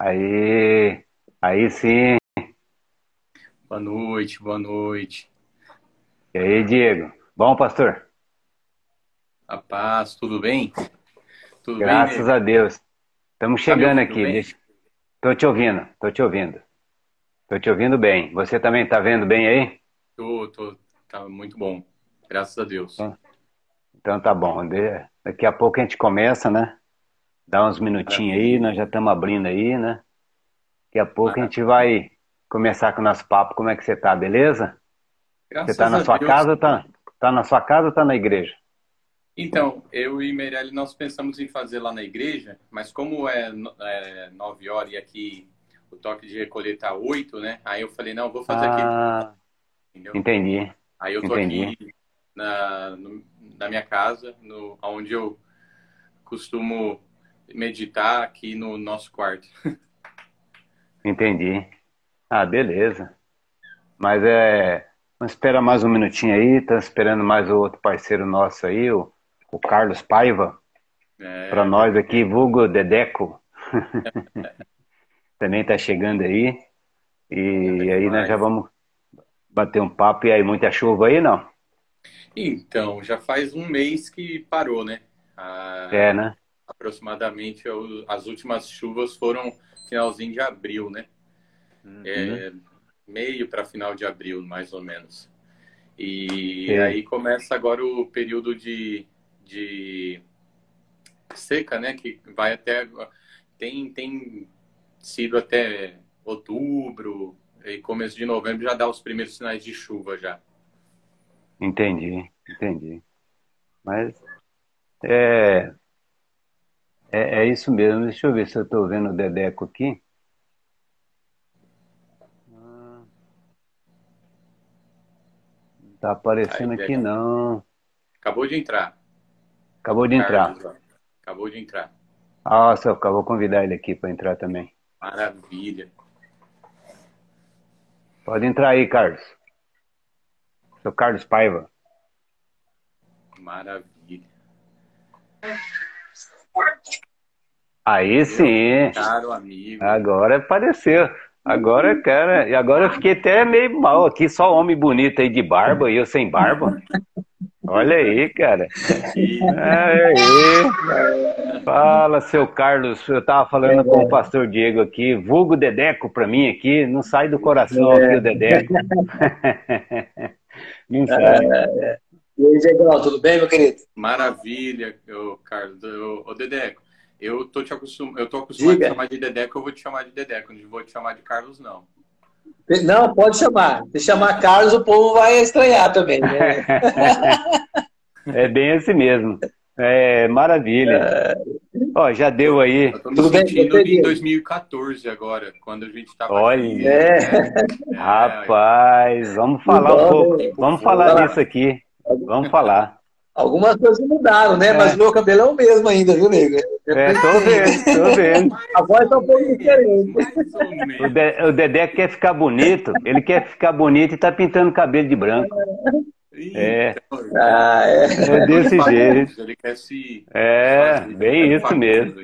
Aí, aí sim. Boa noite, boa noite. E aí, Diego? Bom, pastor? A paz, tudo bem? Tudo Graças bem, a Deus. Estamos chegando tá aqui. Deixa... Tô te ouvindo, tô te ouvindo. Tô te ouvindo bem. Você também tá vendo bem aí? Tô, tô. Tá muito bom. Graças a Deus. Então, então tá bom. Daqui a pouco a gente começa, né? Dá uns minutinhos aí, nós já estamos abrindo aí, né? Daqui a pouco a gente vai começar com o nosso papo. Como é que você tá, beleza? Graças você tá na sua Deus. casa ou tá, tá na sua casa ou tá na igreja? Então, eu e Meirelle, nós pensamos em fazer lá na igreja, mas como é, é 9 horas e aqui o toque de recolher tá 8, né? Aí eu falei, não, vou fazer ah, aqui. Entendeu? Entendi. Aí eu tô entendi. aqui na, no, na minha casa, no, onde eu costumo meditar aqui no nosso quarto. Entendi. Ah, beleza. Mas é. Vamos esperar mais um minutinho aí. Tá esperando mais o outro parceiro nosso aí, o, o Carlos Paiva. É, para nós aqui, vulgo Dedeco. Também tá chegando aí. E aí nós já vamos bater um papo. E aí, muita chuva aí, não? Então, já faz um mês que parou, né? Ah, é, né? Aproximadamente as últimas chuvas foram finalzinho de abril, né? Uhum. É, meio para final de abril, mais ou menos. E é. aí começa agora o período de, de seca, né? Que vai até tem tem sido até outubro e começo de novembro já dá os primeiros sinais de chuva já. Entendi, entendi. Mas é, é, é isso mesmo. Deixa eu ver se eu estou vendo o Dedeco aqui. Não está aparecendo Aí, aqui não. Acabou de entrar. Acabou de entrar. Acabou de entrar. Ah, só vou convidar ele aqui para entrar também. Maravilha. Pode entrar aí, Carlos. Sou Carlos Paiva. Maravilha. Aí sim. Caro amigo. Agora apareceu. Agora, cara, e agora eu fiquei até meio mal aqui, só homem bonito aí de barba e eu sem barba. Olha aí, cara. Aí. Fala, seu Carlos. Eu tava falando com o pastor Diego aqui, vulgo Dedeco pra mim aqui, não sai do coração aqui o Dedeco. não sai. E aí, Diego, tudo bem, meu querido? Maravilha, eu, Carlos. Ô, Dedeco, eu tô te acostum... eu tô acostumado Diga. a chamar de Dedeco, eu vou te chamar de Dedeco, não vou te chamar de Carlos, não. Não, pode chamar. Se chamar Carlos, o povo vai estranhar também. Né? é bem assim mesmo. É maravilha. É... Ó, já deu aí. Eu tô me Tudo sentindo bem, em 2014 agora, quando a gente tava Olha, aqui, é. É, rapaz, vamos falar um pouco. Vamos falar disso aqui. Vamos falar. Algumas coisas mudaram, né? É. Mas meu cabelo é o mesmo ainda, viu, nego? É, tô vendo, tô vendo. A voz tá um pouco diferente. O, de, o Dedé quer ficar bonito, ele quer ficar bonito e tá pintando cabelo de branco. É. Ah, é. é desse jeito. Ele quer se. É, bem isso mesmo.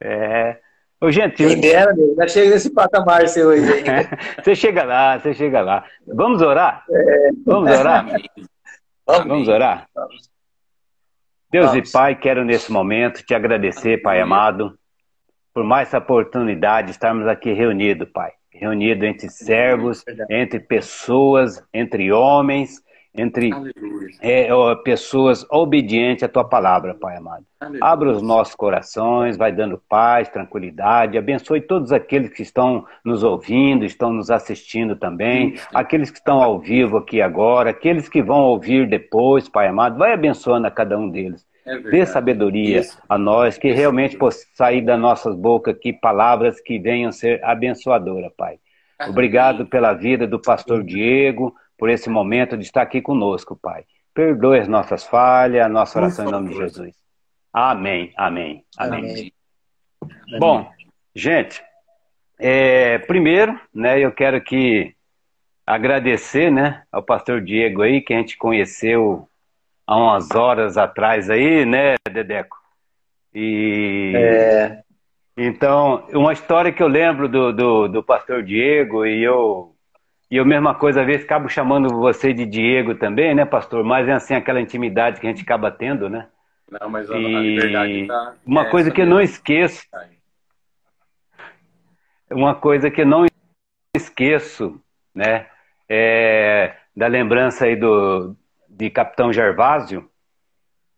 É. Ô, gente. Quem dera, meu, já chega nesse patamar seu aí. você chega lá, você chega lá. Vamos orar? É. Vamos orar? Vamos orar? Deus Vamos. e Pai, quero nesse momento te agradecer, Pai amado, por mais essa oportunidade de estarmos aqui reunidos, Pai. Reunidos entre servos, entre pessoas, entre homens, entre é, pessoas obedientes à tua palavra, Pai amado. Aleluia. Abra os nossos corações, vai dando paz, tranquilidade, abençoe todos aqueles que estão nos ouvindo, estão nos assistindo também, aqueles que estão ao vivo aqui agora, aqueles que vão ouvir depois, Pai amado, vai abençoando a cada um deles. É Dê sabedoria Isso. a nós, que Isso. realmente possa sair das nossas bocas aqui palavras que venham ser abençoadoras, Pai. Obrigado pela vida do pastor Diego, por esse momento de estar aqui conosco, Pai. Perdoe as nossas falhas, a nossa oração em nome de Jesus. Amém, amém, amém. amém. Bom, gente, é, primeiro, né, eu quero que agradecer, né, ao pastor Diego aí, que a gente conheceu há umas horas atrás aí, né, Dedeco? E, é. Então, uma história que eu lembro do, do, do pastor Diego, e eu, e eu mesma coisa, às vezes acabo chamando você de Diego também, né, pastor? Mas é assim aquela intimidade que a gente acaba tendo, né? Não, mas a, e... a liberdade tá Uma coisa que eu não esqueço. Uma coisa que eu não esqueço, né? É, da lembrança aí do, de Capitão Gervásio.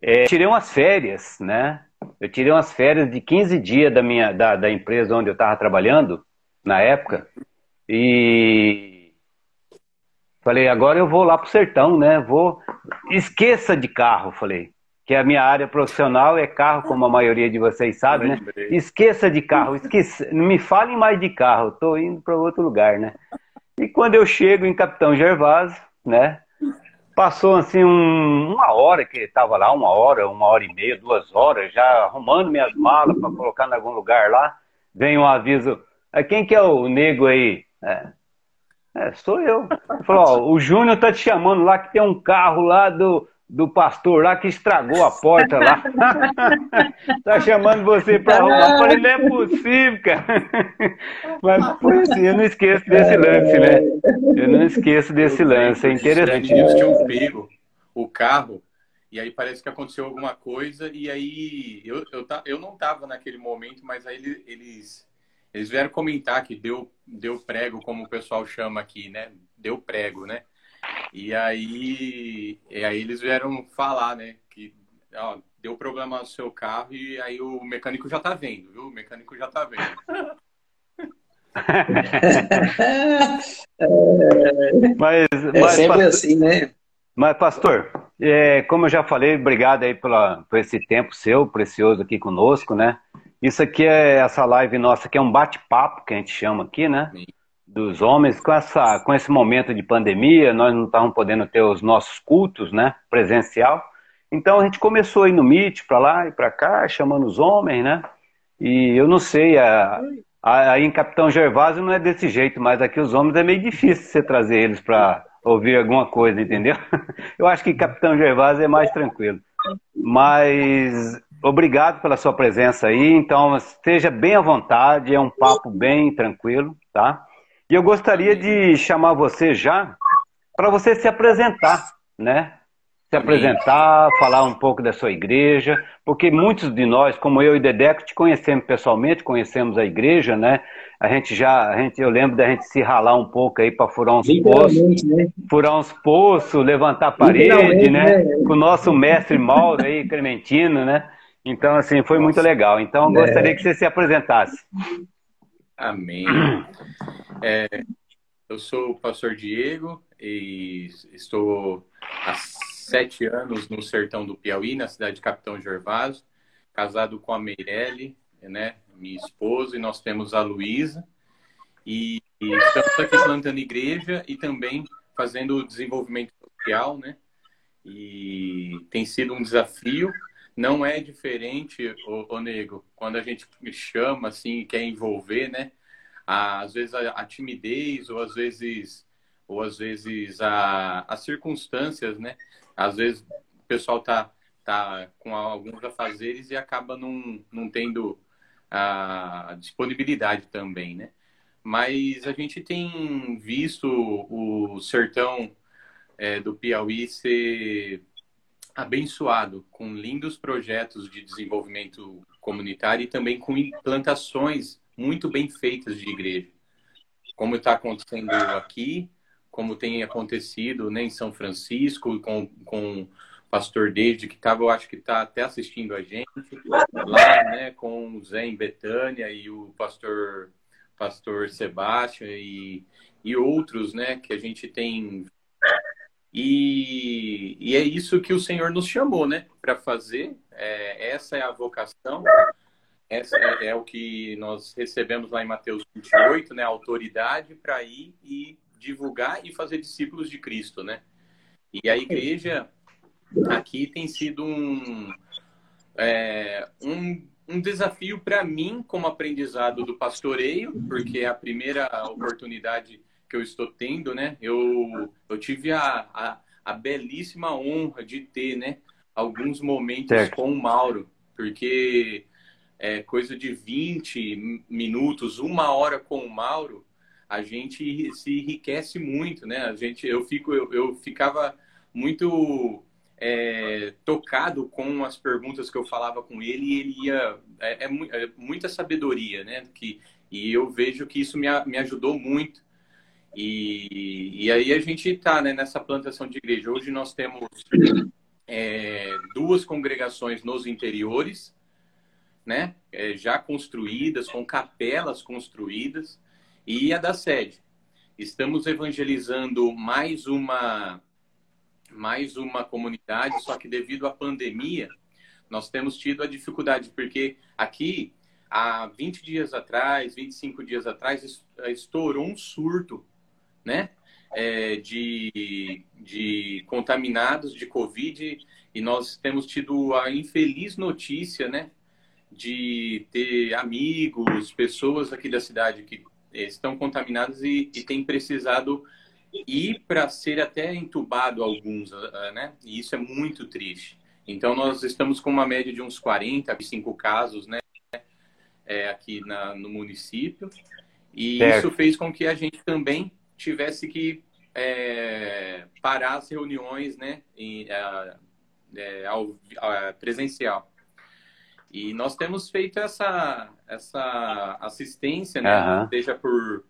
É, tirei umas férias, né? Eu tirei umas férias de 15 dias da minha da, da empresa onde eu estava trabalhando na época e falei agora eu vou lá pro sertão, né? Vou esqueça de carro, falei que a minha área profissional é carro, como a maioria de vocês sabe, né? Esqueça de carro, esqueça, não me falem mais de carro, estou indo para outro lugar, né? E quando eu chego em Capitão Gervásio, né? Passou assim um, uma hora que estava lá, uma hora, uma hora e meia, duas horas, já arrumando minhas malas para colocar em algum lugar lá. Vem um aviso, ah, quem que é o nego aí? É, é sou eu. Ele falou, ó, o Júnior tá te chamando lá que tem um carro lá do, do pastor lá que estragou a porta lá. tá chamando você para arrumar. Eu falei, não é possível, cara. Mas foi assim, eu não esqueço desse lance, né? Eu não esqueço desse lance, é interessante. Eles tinham pego o carro e aí parece que aconteceu alguma coisa e aí eu, eu, eu não tava naquele momento, mas aí eles, eles vieram comentar que deu, deu prego, como o pessoal chama aqui, né? Deu prego, né? E aí, e aí eles vieram falar, né? Que ó, deu problema no seu carro e aí o mecânico já tá vendo, viu? O mecânico já tá vendo. mas, é mas, sempre pastor, assim, né? Mas, pastor, é, como eu já falei, obrigado aí pela, por esse tempo seu, precioso aqui conosco, né? Isso aqui é essa live nossa, que é um bate-papo que a gente chama aqui, né? Sim. Dos homens. Com essa com esse momento de pandemia nós não estávamos podendo ter os nossos cultos né? Presencial. Então a gente começou a ir no Meet para lá e para cá chamando os homens né? E eu não sei aí em Capitão Gervásio não é desse jeito mas aqui os homens é meio difícil você trazer eles para ouvir alguma coisa entendeu? Eu acho que Capitão Gervásio é mais tranquilo. Mas obrigado pela sua presença aí então esteja bem à vontade é um papo bem tranquilo tá e eu gostaria de chamar você já para você se apresentar, né? Se apresentar, falar um pouco da sua igreja, porque muitos de nós, como eu e Dedeco, te conhecemos pessoalmente, conhecemos a igreja, né? A gente já, a gente, eu lembro da gente se ralar um pouco aí para furar uns poços, né? furar uns poços, levantar a parede, né? né? Com o nosso mestre Mauro aí, Clementino, né? Então, assim, foi Nossa. muito legal. Então, eu gostaria é. que você se apresentasse. Amém. É, eu sou o pastor Diego e estou há sete anos no sertão do Piauí, na cidade de Capitão Gervásio, casado com a Meirelle, né, minha esposa, e nós temos a Luísa. E, e estamos aqui plantando igreja e também fazendo desenvolvimento social, né? E tem sido um desafio. Não é diferente, o, o Nego, quando a gente chama, assim, quer envolver, né? às vezes a, a, timidez ou às vezes ou às vezes a, as circunstâncias, né? Às vezes o pessoal tá tá com alguns afazeres e acaba não, não tendo a disponibilidade também, né? Mas a gente tem visto o sertão é, do Piauí ser abençoado com lindos projetos de desenvolvimento comunitário e também com implantações muito bem feitas de igreja. Como está acontecendo aqui, como tem acontecido né, em São Francisco, com, com o pastor David, que estava, eu acho que está até assistindo a gente, lá né, com o Zé em Betânia e o pastor, pastor Sebastião e, e outros né, que a gente tem. E, e é isso que o Senhor nos chamou né, para fazer, é, essa é a vocação essa é, é, o que nós recebemos lá em Mateus 28, né? Autoridade para ir e divulgar e fazer discípulos de Cristo, né? E a igreja aqui tem sido um, é, um, um desafio para mim como aprendizado do pastoreio, porque é a primeira oportunidade que eu estou tendo, né? Eu, eu tive a, a, a belíssima honra de ter, né? Alguns momentos certo. com o Mauro, porque é, coisa de 20 minutos, uma hora com o Mauro, a gente se enriquece muito, né? A gente, eu, fico, eu, eu ficava muito é, tocado com as perguntas que eu falava com ele e ele ia... É, é, é muita sabedoria, né? Que, e eu vejo que isso me, me ajudou muito. E, e aí a gente está né, nessa plantação de igreja. Hoje nós temos é, duas congregações nos interiores, né, é, já construídas, com capelas construídas, e a da sede. Estamos evangelizando mais uma mais uma comunidade, só que devido à pandemia, nós temos tido a dificuldade, porque aqui, há 20 dias atrás, 25 dias atrás, estourou um surto, né? é, de, de contaminados de Covid e nós temos tido a infeliz notícia, né, de ter amigos, pessoas aqui da cidade que estão contaminadas e, e têm precisado ir para ser até entubado alguns, ah, ah, né? E isso é muito triste. Então nós estamos com uma média de uns 45 casos, né, é, aqui na, no município. E certo. isso fez com que a gente também tivesse que é, parar as reuniões né, em, é, ao, presencial. E nós temos feito essa, essa assistência, né, uhum. seja por,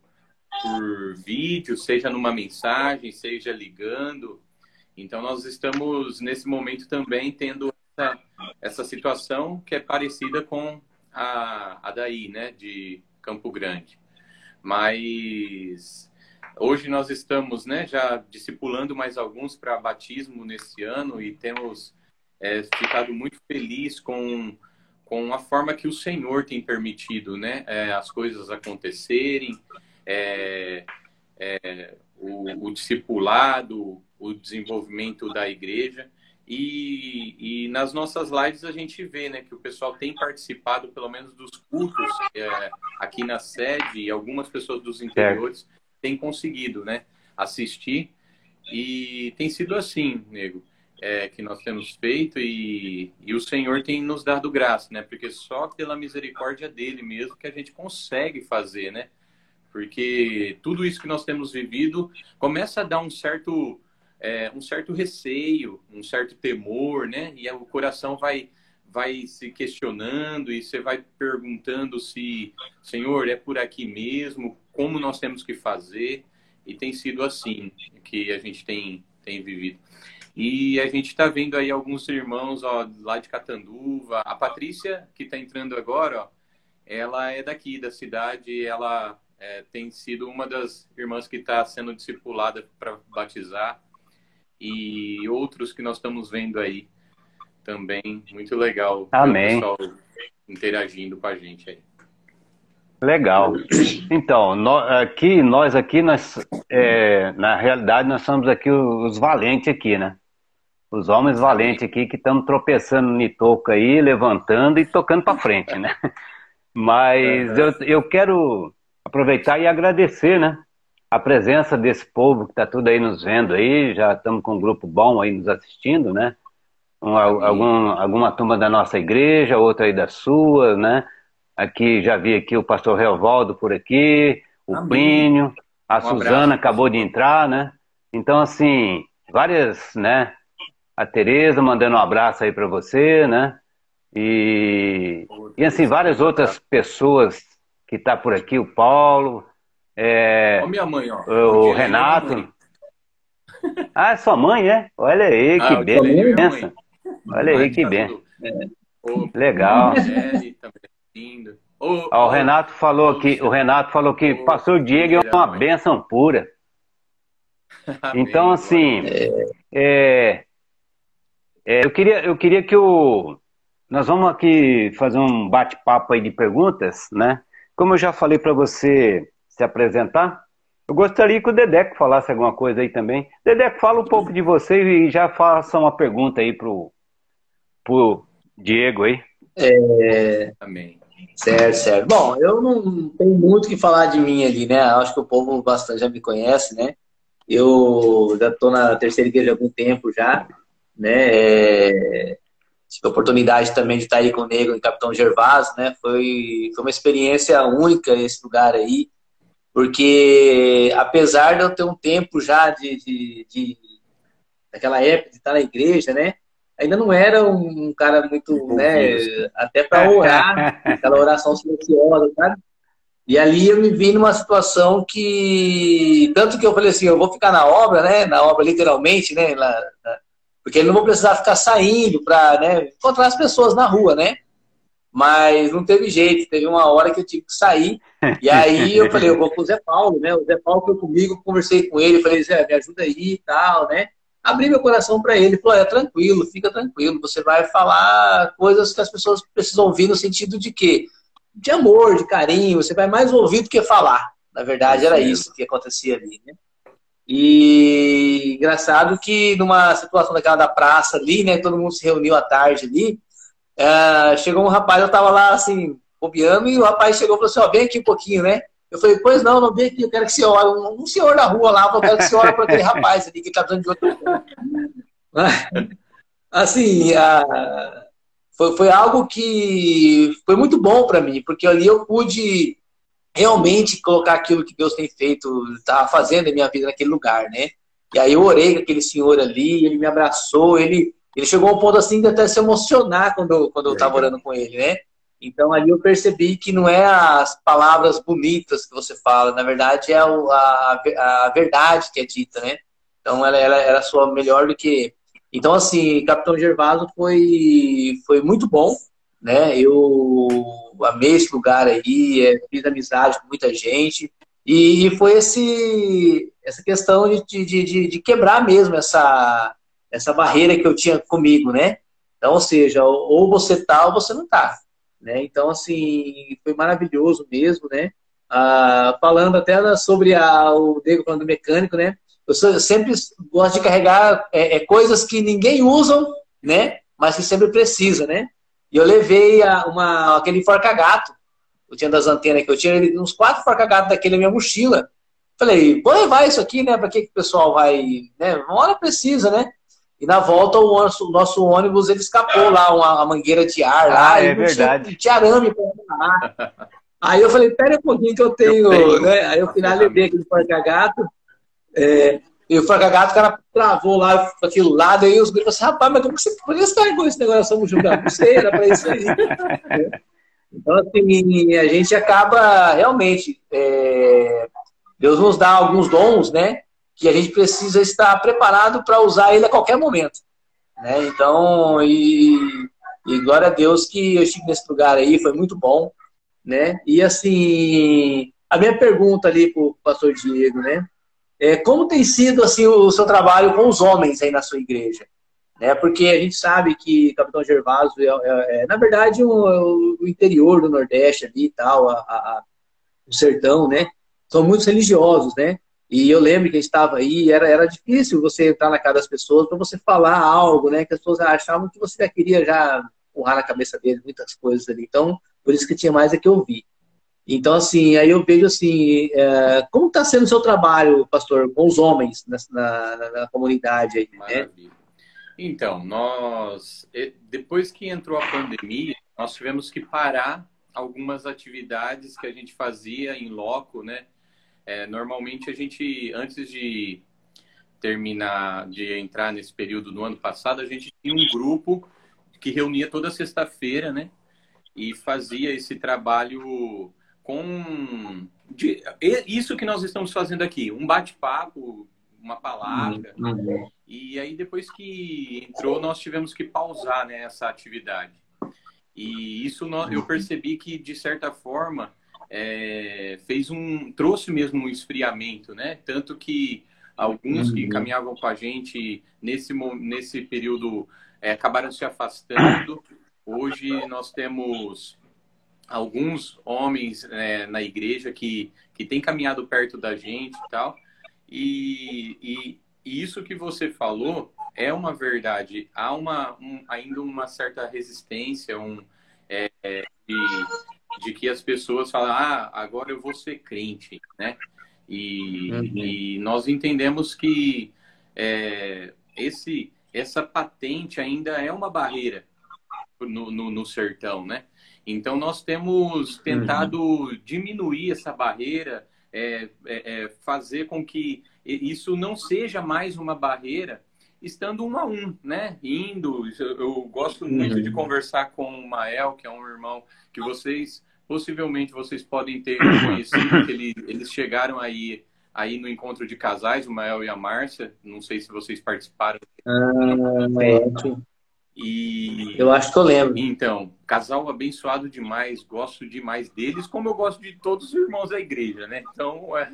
por vídeo, seja numa mensagem, seja ligando. Então, nós estamos, nesse momento, também tendo essa, essa situação que é parecida com a, a daí, né, de Campo Grande. Mas Hoje nós estamos né, já discipulando mais alguns para batismo nesse ano e temos é, ficado muito feliz com, com a forma que o Senhor tem permitido né, é, as coisas acontecerem, é, é o, o discipulado, o desenvolvimento da igreja. E, e, nas nossas lives a gente vê né, que o pessoal tem participado, pelo menos, dos cultos é, aqui na sede e algumas pessoas dos interiores tem conseguido, né, assistir e tem sido assim, nego, é, que nós temos feito e, e o Senhor tem nos dado graça, né, porque só pela misericórdia dele mesmo que a gente consegue fazer, né, porque tudo isso que nós temos vivido começa a dar um certo é, um certo receio, um certo temor, né, e o coração vai vai se questionando e você vai perguntando se, Senhor, é por aqui mesmo? Como nós temos que fazer? E tem sido assim que a gente tem, tem vivido. E a gente está vendo aí alguns irmãos ó, lá de Catanduva. A Patrícia, que está entrando agora, ó, ela é daqui da cidade. Ela é, tem sido uma das irmãs que está sendo discipulada para batizar. E outros que nós estamos vendo aí também. Muito legal. Amém. O pessoal interagindo com a gente aí. Legal. Então, nós aqui, nós aqui, nós, é, na realidade, nós somos aqui os valentes aqui, né? Os homens valentes aqui que estamos tropeçando no toco aí, levantando e tocando para frente, né? Mas eu, eu quero aproveitar e agradecer, né? A presença desse povo que está tudo aí nos vendo aí, já estamos com um grupo bom aí nos assistindo, né? um, algum, alguma turma da nossa igreja, outra aí da sua, né? Aqui já vi aqui o pastor Reovaldo por aqui, o Amém. Plínio, a um Suzana abraço. acabou de entrar, né? Então, assim, várias, né? A Tereza mandando um abraço aí para você, né? E, e assim, várias outras pessoas que tá por aqui, o Paulo, é, minha mãe, ó. o Renato. Ah, é sua mãe, é? Olha aí, que ah, benção. Olha aí que bem. Legal. O, o Renato falou que o Renato falou que o pastor Diego é uma bênção pura. Então assim, é, é, eu queria eu queria que o nós vamos aqui fazer um bate-papo aí de perguntas, né? Como eu já falei para você se apresentar, eu gostaria que o Dedeco falasse alguma coisa aí também. Dedeco, fala um pouco de você e já faça uma pergunta aí pro pro Diego aí. É... Amém. Certo, certo. Bom, eu não tenho muito o que falar de mim ali, né? Acho que o povo bastante já me conhece, né? Eu já estou na terceira igreja há algum tempo já, né? É... tive a oportunidade também de estar aí com o Negro e Capitão Gervásio, né? Foi, foi uma experiência única esse lugar aí, porque apesar de eu ter um tempo já de, de, de daquela época de estar na igreja, né? Ainda não era um cara muito, né? Até para orar, aquela oração silenciosa, sabe? E ali eu me vi numa situação que. Tanto que eu falei assim, eu vou ficar na obra, né? Na obra, literalmente, né? Lá, porque eu não vou precisar ficar saindo para né, encontrar as pessoas na rua, né? Mas não teve jeito, teve uma hora que eu tive que sair. E aí eu falei, eu vou com o Zé Paulo, né? O Zé Paulo foi comigo, conversei com ele, falei, Zé, me ajuda aí e tal, né? Abri meu coração para ele, falou, é tranquilo, fica tranquilo, você vai falar coisas que as pessoas precisam ouvir no sentido de quê? De amor, de carinho, você vai mais ouvir do que falar. Na verdade, era isso que acontecia ali, né? E engraçado que numa situação daquela da praça ali, né? Todo mundo se reuniu à tarde ali. Uh, chegou um rapaz, eu tava lá assim, bobeando, e o rapaz chegou e falou assim: Ó, vem aqui um pouquinho, né? Eu falei, pois não, não vem aqui, eu quero que você olhe. Um, um senhor na rua lá, eu quero que você olhe para aquele rapaz ali que tá dando de outro. assim, uh, foi, foi algo que foi muito bom para mim, porque ali eu pude realmente colocar aquilo que Deus tem feito, estava fazendo em minha vida naquele lugar, né? E aí eu orei com aquele senhor ali, ele me abraçou, ele, ele chegou a um ponto assim de até se emocionar quando, eu, quando eu estava orando com ele, né? Então ali eu percebi que não é as palavras bonitas que você fala, na verdade é a, a, a verdade que é dita, né? Então ela, ela era só melhor do que. Então, assim, Capitão Gervaso foi, foi muito bom, né? Eu amei esse lugar aí, é, fiz amizade com muita gente. E, e foi esse, essa questão de, de, de, de, quebrar mesmo essa, essa barreira que eu tinha comigo, né? Então, ou seja, ou você tá ou você não tá. Né? Então, assim, foi maravilhoso mesmo, né? Ah, falando até sobre a, o Diego falando do mecânico, né? Eu, sou, eu sempre gosto de carregar é, é, coisas que ninguém usa, né? Mas que sempre precisa, né? E eu levei a, uma, aquele forca-gato, eu tinha das antenas que eu tinha, uns quatro forca-gatos daquele na minha mochila. Falei, vou levar isso aqui, né? Para que, que o pessoal vai. Né? Uma hora precisa, né? E na volta o nosso, o nosso ônibus ele escapou lá, uma, uma mangueira de ar ah, lá. É verdade. Tinha, tinha arame pra Aí eu falei, pera um pouquinho que eu tenho, eu tenho. né? Aí eu levei aquele forca-gato. É, e o Fragagato, o cara travou lá aquilo lado, aí os falaram assim, rapaz, mas como que você, por que você carregou esse negócio? Não sei, era pra isso aí. então, assim, a gente acaba realmente. É, Deus nos dá alguns dons, né? Que a gente precisa estar preparado para usar ele a qualquer momento. Né? Então, e, e glória a Deus que eu estive nesse lugar aí, foi muito bom. Né? E assim, a minha pergunta ali para o pastor Diego, né? É, como tem sido assim o seu trabalho com os homens aí na sua igreja? Né? Porque a gente sabe que Capitão Gervásio é, é, é na verdade, o, o, interior do Nordeste ali e tal, a, a, o sertão, né? São muitos religiosos, né? E eu lembro que a gente estava aí, era, era difícil você entrar na casa das pessoas para você falar algo, né? Que as pessoas achavam que você já queria já empurrar na cabeça deles muitas coisas ali. Então, por isso que tinha mais é que ouvir. Então, assim, aí eu vejo assim, é, como está sendo o seu trabalho, pastor, com os homens na, na, na comunidade aí, né? Então, nós, depois que entrou a pandemia, nós tivemos que parar algumas atividades que a gente fazia em loco, né? É, normalmente a gente, antes de terminar, de entrar nesse período no ano passado, a gente tinha um grupo que reunia toda sexta-feira, né? E fazia esse trabalho com de, isso que nós estamos fazendo aqui, um bate-papo, uma palavra. Uhum. E aí depois que entrou, nós tivemos que pausar né, essa atividade. E isso eu percebi que de certa forma é, fez um trouxe mesmo um esfriamento, né? Tanto que alguns uhum. que caminhavam com a gente nesse nesse período é, acabaram se afastando. Hoje nós temos alguns homens é, na igreja que, que têm caminhado perto da gente e tal. E, e, e isso que você falou é uma verdade. Há uma, um, ainda uma certa resistência um, é, de, de, que as pessoas falam, ah, agora eu vou ser crente, né? E, uhum. e nós entendemos que é, esse, essa patente ainda é uma barreira no, no, no sertão, né? Então, nós temos tentado uhum. diminuir essa barreira, é, é, é, fazer com que isso não seja mais uma barreira, estando um a um, né? Indo. Eu, eu gosto muito uhum. de conversar com o Mael, que é um irmão que vocês, possivelmente, vocês podem ter conhecido, que ele, eles chegaram aí aí no encontro de casais, o Mael e a Márcia. Não sei se vocês participaram. Ah, é. E eu acho que eu lembro. Então, casal abençoado demais, gosto demais deles, como eu gosto de todos os irmãos da igreja, né? Então, é...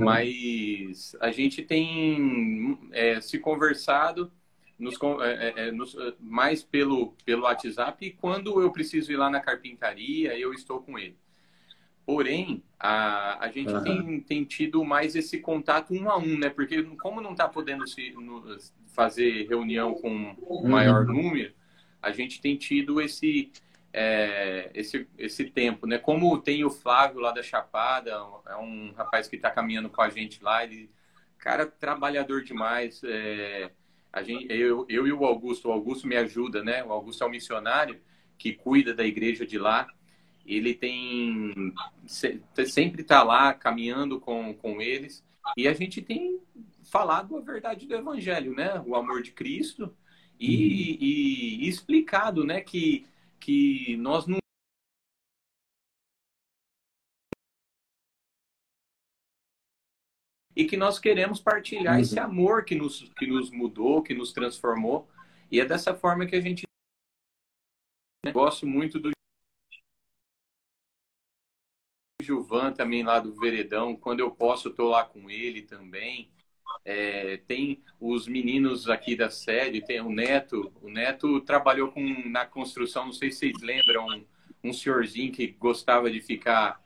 mas a gente tem é, se conversado nos, é, é, é nos, mais pelo, pelo WhatsApp e quando eu preciso ir lá na carpintaria, eu estou com ele. Porém, a, a gente uhum. tem, tem tido mais esse contato um a um, né? Porque como não está podendo se, no, fazer reunião com um maior uhum. número, a gente tem tido esse, é, esse, esse tempo, né? Como tem o Flávio lá da Chapada, é um rapaz que está caminhando com a gente lá, ele, cara, trabalhador demais. É, a gente, eu, eu e o Augusto, o Augusto me ajuda, né? O Augusto é um missionário que cuida da igreja de lá ele tem sempre está lá caminhando com, com eles e a gente tem falado a verdade do evangelho, né? O amor de Cristo e, uhum. e, e explicado, né? Que, que nós não e que nós queremos partilhar uhum. esse amor que nos, que nos mudou, que nos transformou. E é dessa forma que a gente gosto muito do Gilvan também lá do Veredão, quando eu posso, eu tô lá com ele também. É, tem os meninos aqui da sede, tem o Neto. O Neto trabalhou com, na construção, não sei se vocês lembram, um, um senhorzinho que gostava de ficar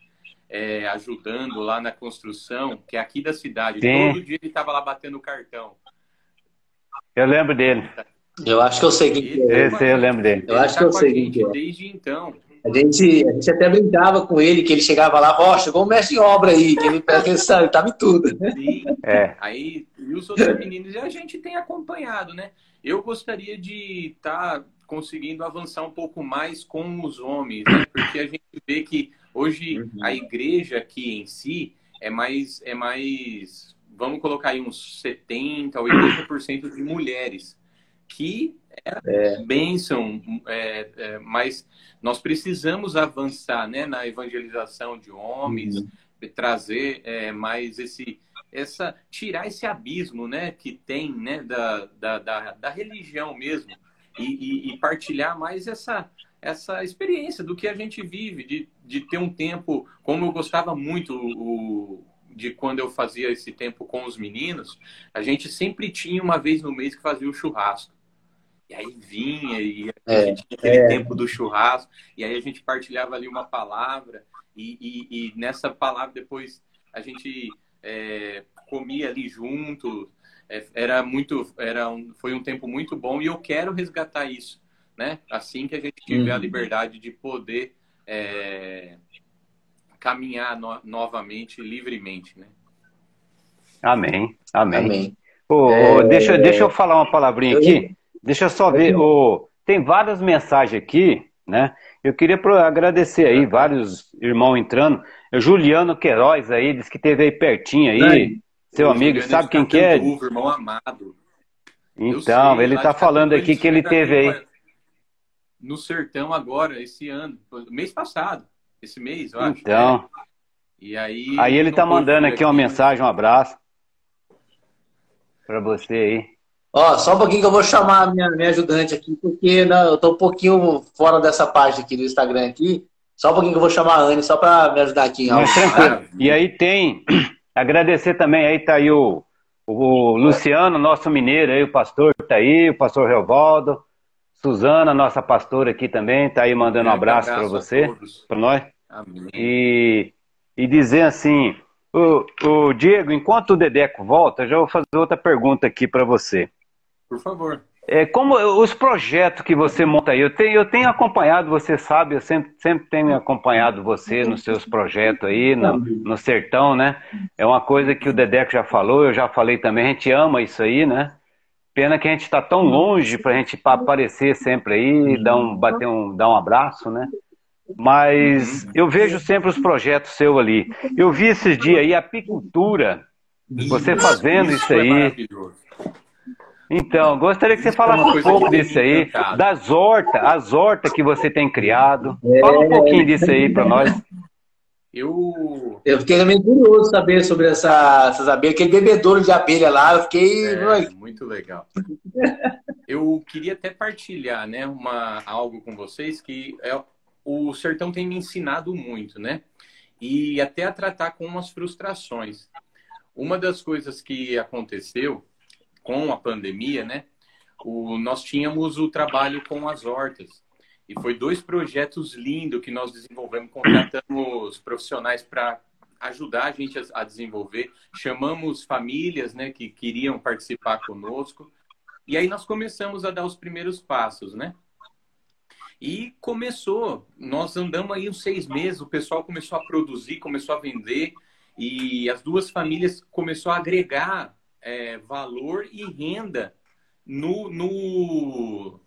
é, ajudando lá na construção, que é aqui da cidade. Sim. Todo dia ele estava lá batendo cartão. Eu lembro dele. Eu acho que eu sei quem é. Esse eu lembro dele. Eu acho tá que eu sei quem é. Desde então. A gente, a gente até brincava com ele, que ele chegava lá, ó, chegou um mestre em obra aí, que ele presta atenção, ele tava em tudo. Sim, é. aí e os outros meninos a gente tem acompanhado, né? Eu gostaria de estar tá conseguindo avançar um pouco mais com os homens, né? Porque a gente vê que hoje uhum. a igreja aqui em si é mais, é mais, vamos colocar aí uns 70, 80% de mulheres que é, bênção, é, é, mas nós precisamos avançar né, na evangelização de homens, uhum. trazer é, mais esse, essa, tirar esse abismo né, que tem né, da, da, da, da religião mesmo e, e, e, partilhar mais essa, essa experiência do que a gente vive, de, de ter um tempo, como eu gostava muito o, de quando eu fazia esse tempo com os meninos, a gente sempre tinha uma vez no mês que fazia o churrasco. E aí vinha, e a é, gente tinha aquele é. tempo do churrasco, e aí a gente partilhava ali uma palavra, e, e, e nessa palavra depois a gente é, comia ali junto. É, era muito, era um, foi um tempo muito bom, e eu quero resgatar isso, né? Assim que a gente tiver uhum. a liberdade de poder é, caminhar no, novamente, livremente, né? Amém, amém. amém. Oh, deixa, deixa eu falar uma palavrinha aqui. Deixa eu só ver. O... Tem várias mensagens aqui, né? Eu queria agradecer aí, vários irmãos entrando. O Juliano Queiroz aí, disse que teve aí pertinho aí. Seu amigo, sabe quem que é? irmão amado. Então, sei, ele está falando aqui que ele teve aí. No sertão agora, esse ano, mês passado, esse mês, eu acho. Então. É. E aí. Aí ele está mandando aqui uma mensagem, um abraço para você aí. Ó, só um pouquinho que eu vou chamar a minha, minha ajudante aqui, porque não, né, eu tô um pouquinho fora dessa página aqui do Instagram aqui. Só um pouquinho que eu vou chamar a Anne, só para me ajudar aqui. Mas, tranquilo. E aí tem, agradecer também, aí tá aí o, o Luciano, nosso mineiro aí, o pastor tá aí, o pastor Reovaldo, Suzana, nossa pastora aqui também, tá aí mandando um abraço, abraço para você, para nós. Amém. E, e dizer assim, o, o Diego, enquanto o Dedeco volta, eu já vou fazer outra pergunta aqui para você. Por favor. É, como os projetos que você monta aí, eu tenho, eu tenho acompanhado, você sabe, eu sempre, sempre tenho acompanhado você nos seus projetos aí, no, no sertão, né? É uma coisa que o Dedeco já falou, eu já falei também, a gente ama isso aí, né? Pena que a gente está tão longe para a gente aparecer sempre aí, dar um, bater um, dar um abraço, né? Mas eu vejo sempre os projetos seu ali. Eu vi esses dias aí apicultura, você fazendo isso, é aí. Então, gostaria que você falasse um pouco disso aí, das hortas, as hortas que você tem criado. Fala um pouquinho disso aí para nós. Eu... eu fiquei também curioso saber sobre essa, essas abelhas, aquele bebedouro de abelha lá, eu fiquei... É, muito legal. eu queria até partilhar né, uma, algo com vocês que é, o sertão tem me ensinado muito, né? E até a tratar com as frustrações. Uma das coisas que aconteceu com a pandemia, né? O, nós tínhamos o trabalho com as hortas. E foi dois projetos lindos que nós desenvolvemos, contratamos profissionais para ajudar a gente a, desenvolver. Chamamos famílias né, que queriam participar conosco. E aí nós começamos a dar os primeiros passos, né? E começou, nós andamos aí uns seis meses, o pessoal começou a produzir, começou a vender, e as duas famílias começou a agregar é, valor e renda no, no,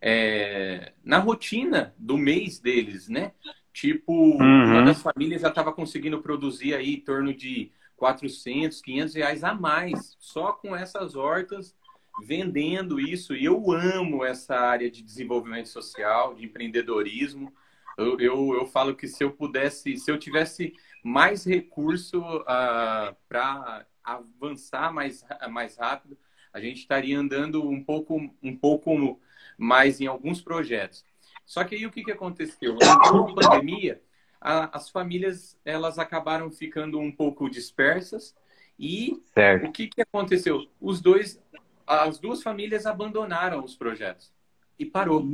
é, na rotina do mês deles, né? Tipo, uhum. uma das famílias já estava conseguindo produzir aí em torno de 400, 500 reais a mais, só com essas hortas, vendendo isso. E eu amo essa área de desenvolvimento social, de empreendedorismo. Eu, eu, eu falo que se eu pudesse, se eu tivesse mais recurso uh, ah, para avançar mais, mais rápido, a gente estaria andando um pouco, um pouco mais em alguns projetos. Só que aí o que, que aconteceu? Com a pandemia, a, as famílias elas acabaram ficando um pouco dispersas e certo. o que, que aconteceu? Os dois, as duas famílias abandonaram os projetos e parou.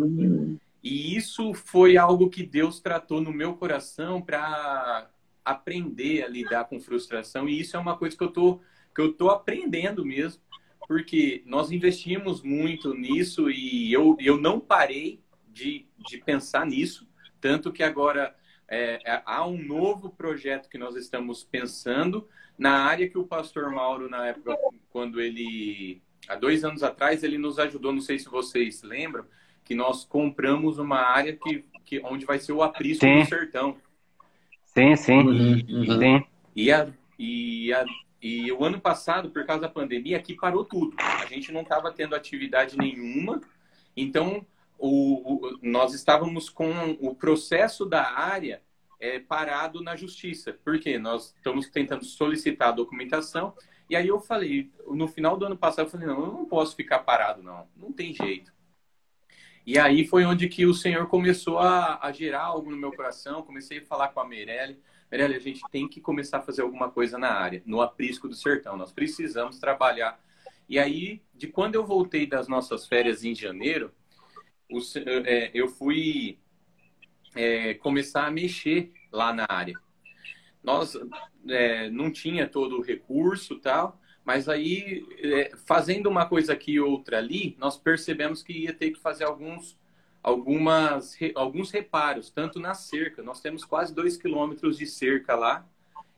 E isso foi algo que Deus tratou no meu coração para aprender a lidar com frustração e isso é uma coisa que eu tô que eu tô aprendendo mesmo porque nós investimos muito nisso e eu, eu não parei de, de pensar nisso, tanto que agora é, é, há um novo projeto que nós estamos pensando na área que o pastor Mauro, na época, quando ele, há dois anos atrás, ele nos ajudou, não sei se vocês lembram, que nós compramos uma área que, que onde vai ser o aprisco sim. do sertão. Sim, sim. Uhum, uhum. sim. E, a, e a, e o ano passado, por causa da pandemia, aqui parou tudo. A gente não estava tendo atividade nenhuma. Então, o, o, nós estávamos com o processo da área é, parado na justiça. Por quê? Nós estamos tentando solicitar a documentação. E aí eu falei, no final do ano passado, eu falei, não, eu não posso ficar parado, não. Não tem jeito. E aí foi onde que o Senhor começou a, a gerar algo no meu coração. Comecei a falar com a Meirelle. Meirelles, a gente tem que começar a fazer alguma coisa na área, no aprisco do sertão. Nós precisamos trabalhar. E aí, de quando eu voltei das nossas férias em janeiro, é, eu fui é, começar a mexer lá na área. Nós é, não tinha todo o recurso tal, mas aí, é, fazendo uma coisa aqui e outra ali, nós percebemos que ia ter que fazer alguns algumas, alguns reparos, tanto na cerca. Nós temos quase dois quilômetros de cerca lá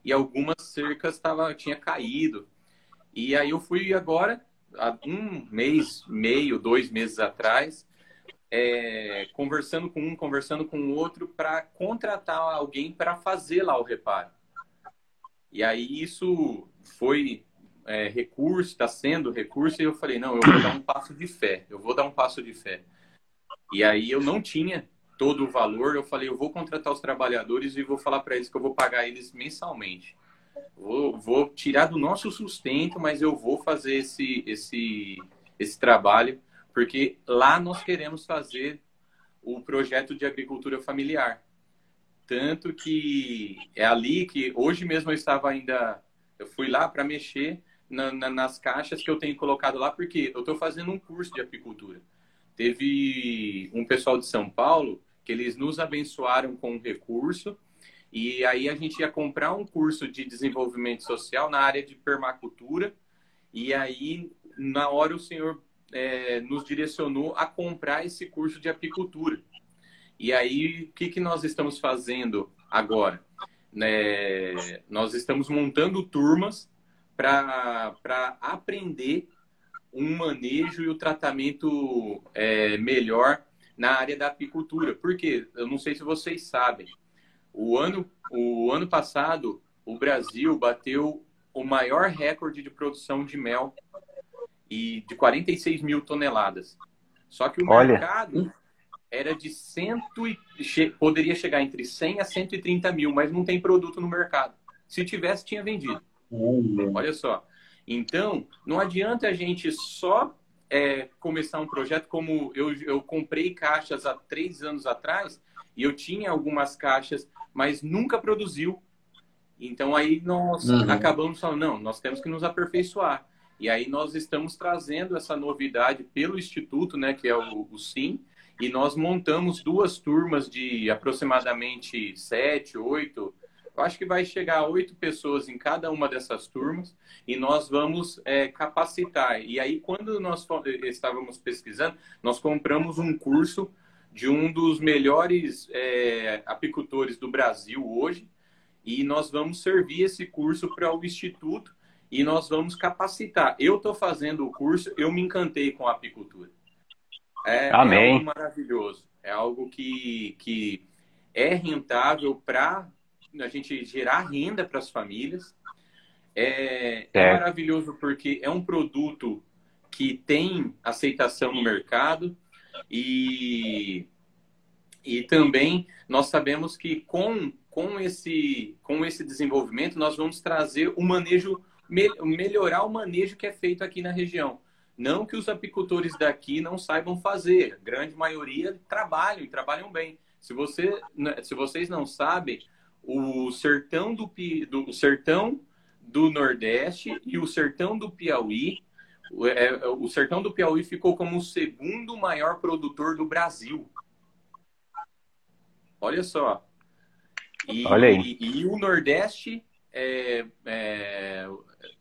e algumas cercas tava, tinha caído. E aí eu fui agora, há um mês, meio, dois meses atrás, é, conversando com um, conversando com o outro, para contratar alguém para fazer lá o reparo. E aí isso foi é, recurso, está sendo recurso, e eu falei, não, eu vou dar um passo de fé, eu vou dar um passo de fé. E aí eu não tinha todo o valor. Eu falei, eu vou contratar os trabalhadores e vou falar para eles que eu vou pagar eles mensalmente. Vou, vou tirar do nosso sustento, mas eu vou fazer esse, esse, esse trabalho, porque lá nós queremos fazer o projeto de agricultura familiar. Tanto que é ali que hoje mesmo eu estava ainda. Eu fui lá para mexer na, na, nas caixas que eu tenho colocado lá, porque eu estou fazendo um curso de apicultura teve um pessoal de São Paulo que eles nos abençoaram com um recurso e aí a gente ia comprar um curso de desenvolvimento social na área de permacultura e aí na hora o senhor é, nos direcionou a comprar esse curso de apicultura e aí o que que nós estamos fazendo agora né? nós estamos montando turmas para aprender um manejo e o tratamento é, melhor na área da apicultura. Porque eu não sei se vocês sabem, o ano, o ano passado o Brasil bateu o maior recorde de produção de mel e de 46 mil toneladas. Só que o Olha. mercado era de cento e poderia chegar entre 100 a 130 mil, mas não tem produto no mercado. Se tivesse, tinha vendido. Olha só. Então, não adianta a gente só é, começar um projeto como eu, eu comprei caixas há três anos atrás e eu tinha algumas caixas, mas nunca produziu. Então aí nós uhum. acabamos falando, não, nós temos que nos aperfeiçoar. E aí nós estamos trazendo essa novidade pelo Instituto, né, que é o, o SIM, e nós montamos duas turmas de aproximadamente sete, oito, eu acho que vai chegar oito pessoas em cada uma dessas turmas e nós vamos é, capacitar. E aí, quando nós estávamos pesquisando, nós compramos um curso de um dos melhores é, apicultores do Brasil hoje e nós vamos servir esse curso para o Instituto e nós vamos capacitar. Eu estou fazendo o curso, eu me encantei com a apicultura. É, Amém. é algo maravilhoso. É algo que, que é rentável para a gente gerar renda para as famílias. É, é, maravilhoso porque é um produto que tem aceitação no mercado e, e também nós sabemos que com, com, esse, com esse desenvolvimento nós vamos trazer o manejo, melhorar o manejo que é feito aqui na região. Não que os apicultores daqui não saibam fazer, a grande maioria trabalham e trabalham bem. Se, você, se vocês não sabem, o sertão do, do sertão do Nordeste e o sertão do Piauí, é, o sertão do Piauí ficou como o segundo maior produtor do Brasil. Olha só. E, Olha aí. E, e o Nordeste é, é,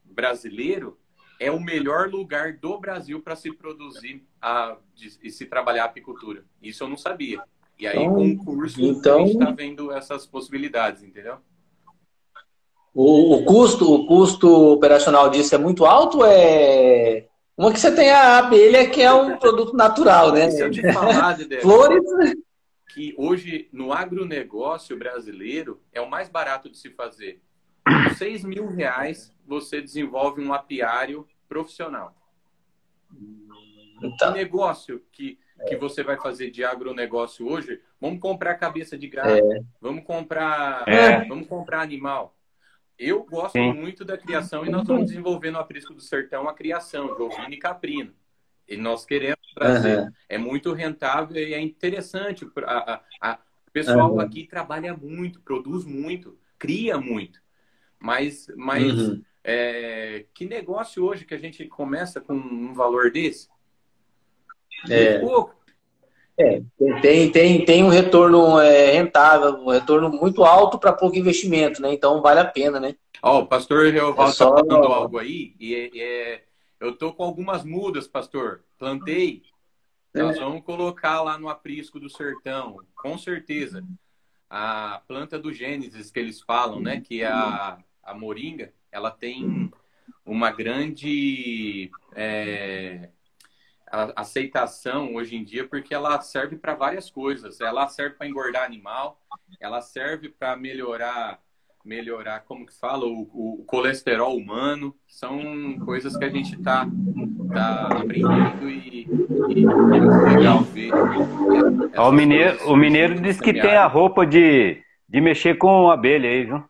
brasileiro é o melhor lugar do Brasil para se produzir a, e se trabalhar a apicultura. Isso eu não sabia. E aí, então, com o curso, então, a gente está vendo essas possibilidades, entendeu? O, o, custo, o custo operacional disso é muito alto? É uma que você tem a abelha, que é um produto natural, né? Se eu te falar, Dedé, Flores. Que hoje, no agronegócio brasileiro, é o mais barato de se fazer. Com 6 mil reais, você desenvolve um apiário profissional. Então, um negócio que, que você vai fazer de agronegócio hoje, vamos comprar cabeça de gado, é. vamos comprar, é. vamos comprar animal. Eu gosto Sim. muito da criação e nós estamos desenvolvendo no Aprisco do Sertão a criação de ovino e caprino. E nós queremos trazer. Uhum. É muito rentável e é interessante. A, a, a o pessoal uhum. aqui trabalha muito, produz muito, cria muito. Mas, mas uhum. é, que negócio hoje que a gente começa com um valor desse? É. pouco. É, tem, tem, tem um retorno é, rentável, um retorno muito alto para pouco investimento, né? Então vale a pena, né? Ó, oh, o pastor Reovaldo é tá só... falando algo aí, e é, é, eu tô com algumas mudas, pastor. Plantei. É. Nós vamos colocar lá no aprisco do sertão, com certeza. A planta do Gênesis que eles falam, né? Que é a, a moringa, ela tem uma grande é, aceitação hoje em dia porque ela serve para várias coisas. Ela serve para engordar animal, ela serve para melhorar melhorar, como que fala, o, o, colesterol humano. São coisas que a gente está tá aprendendo e, e é legal ver. o mineiro, o mineiro diz que tem a roupa de, de mexer com abelha aí, viu?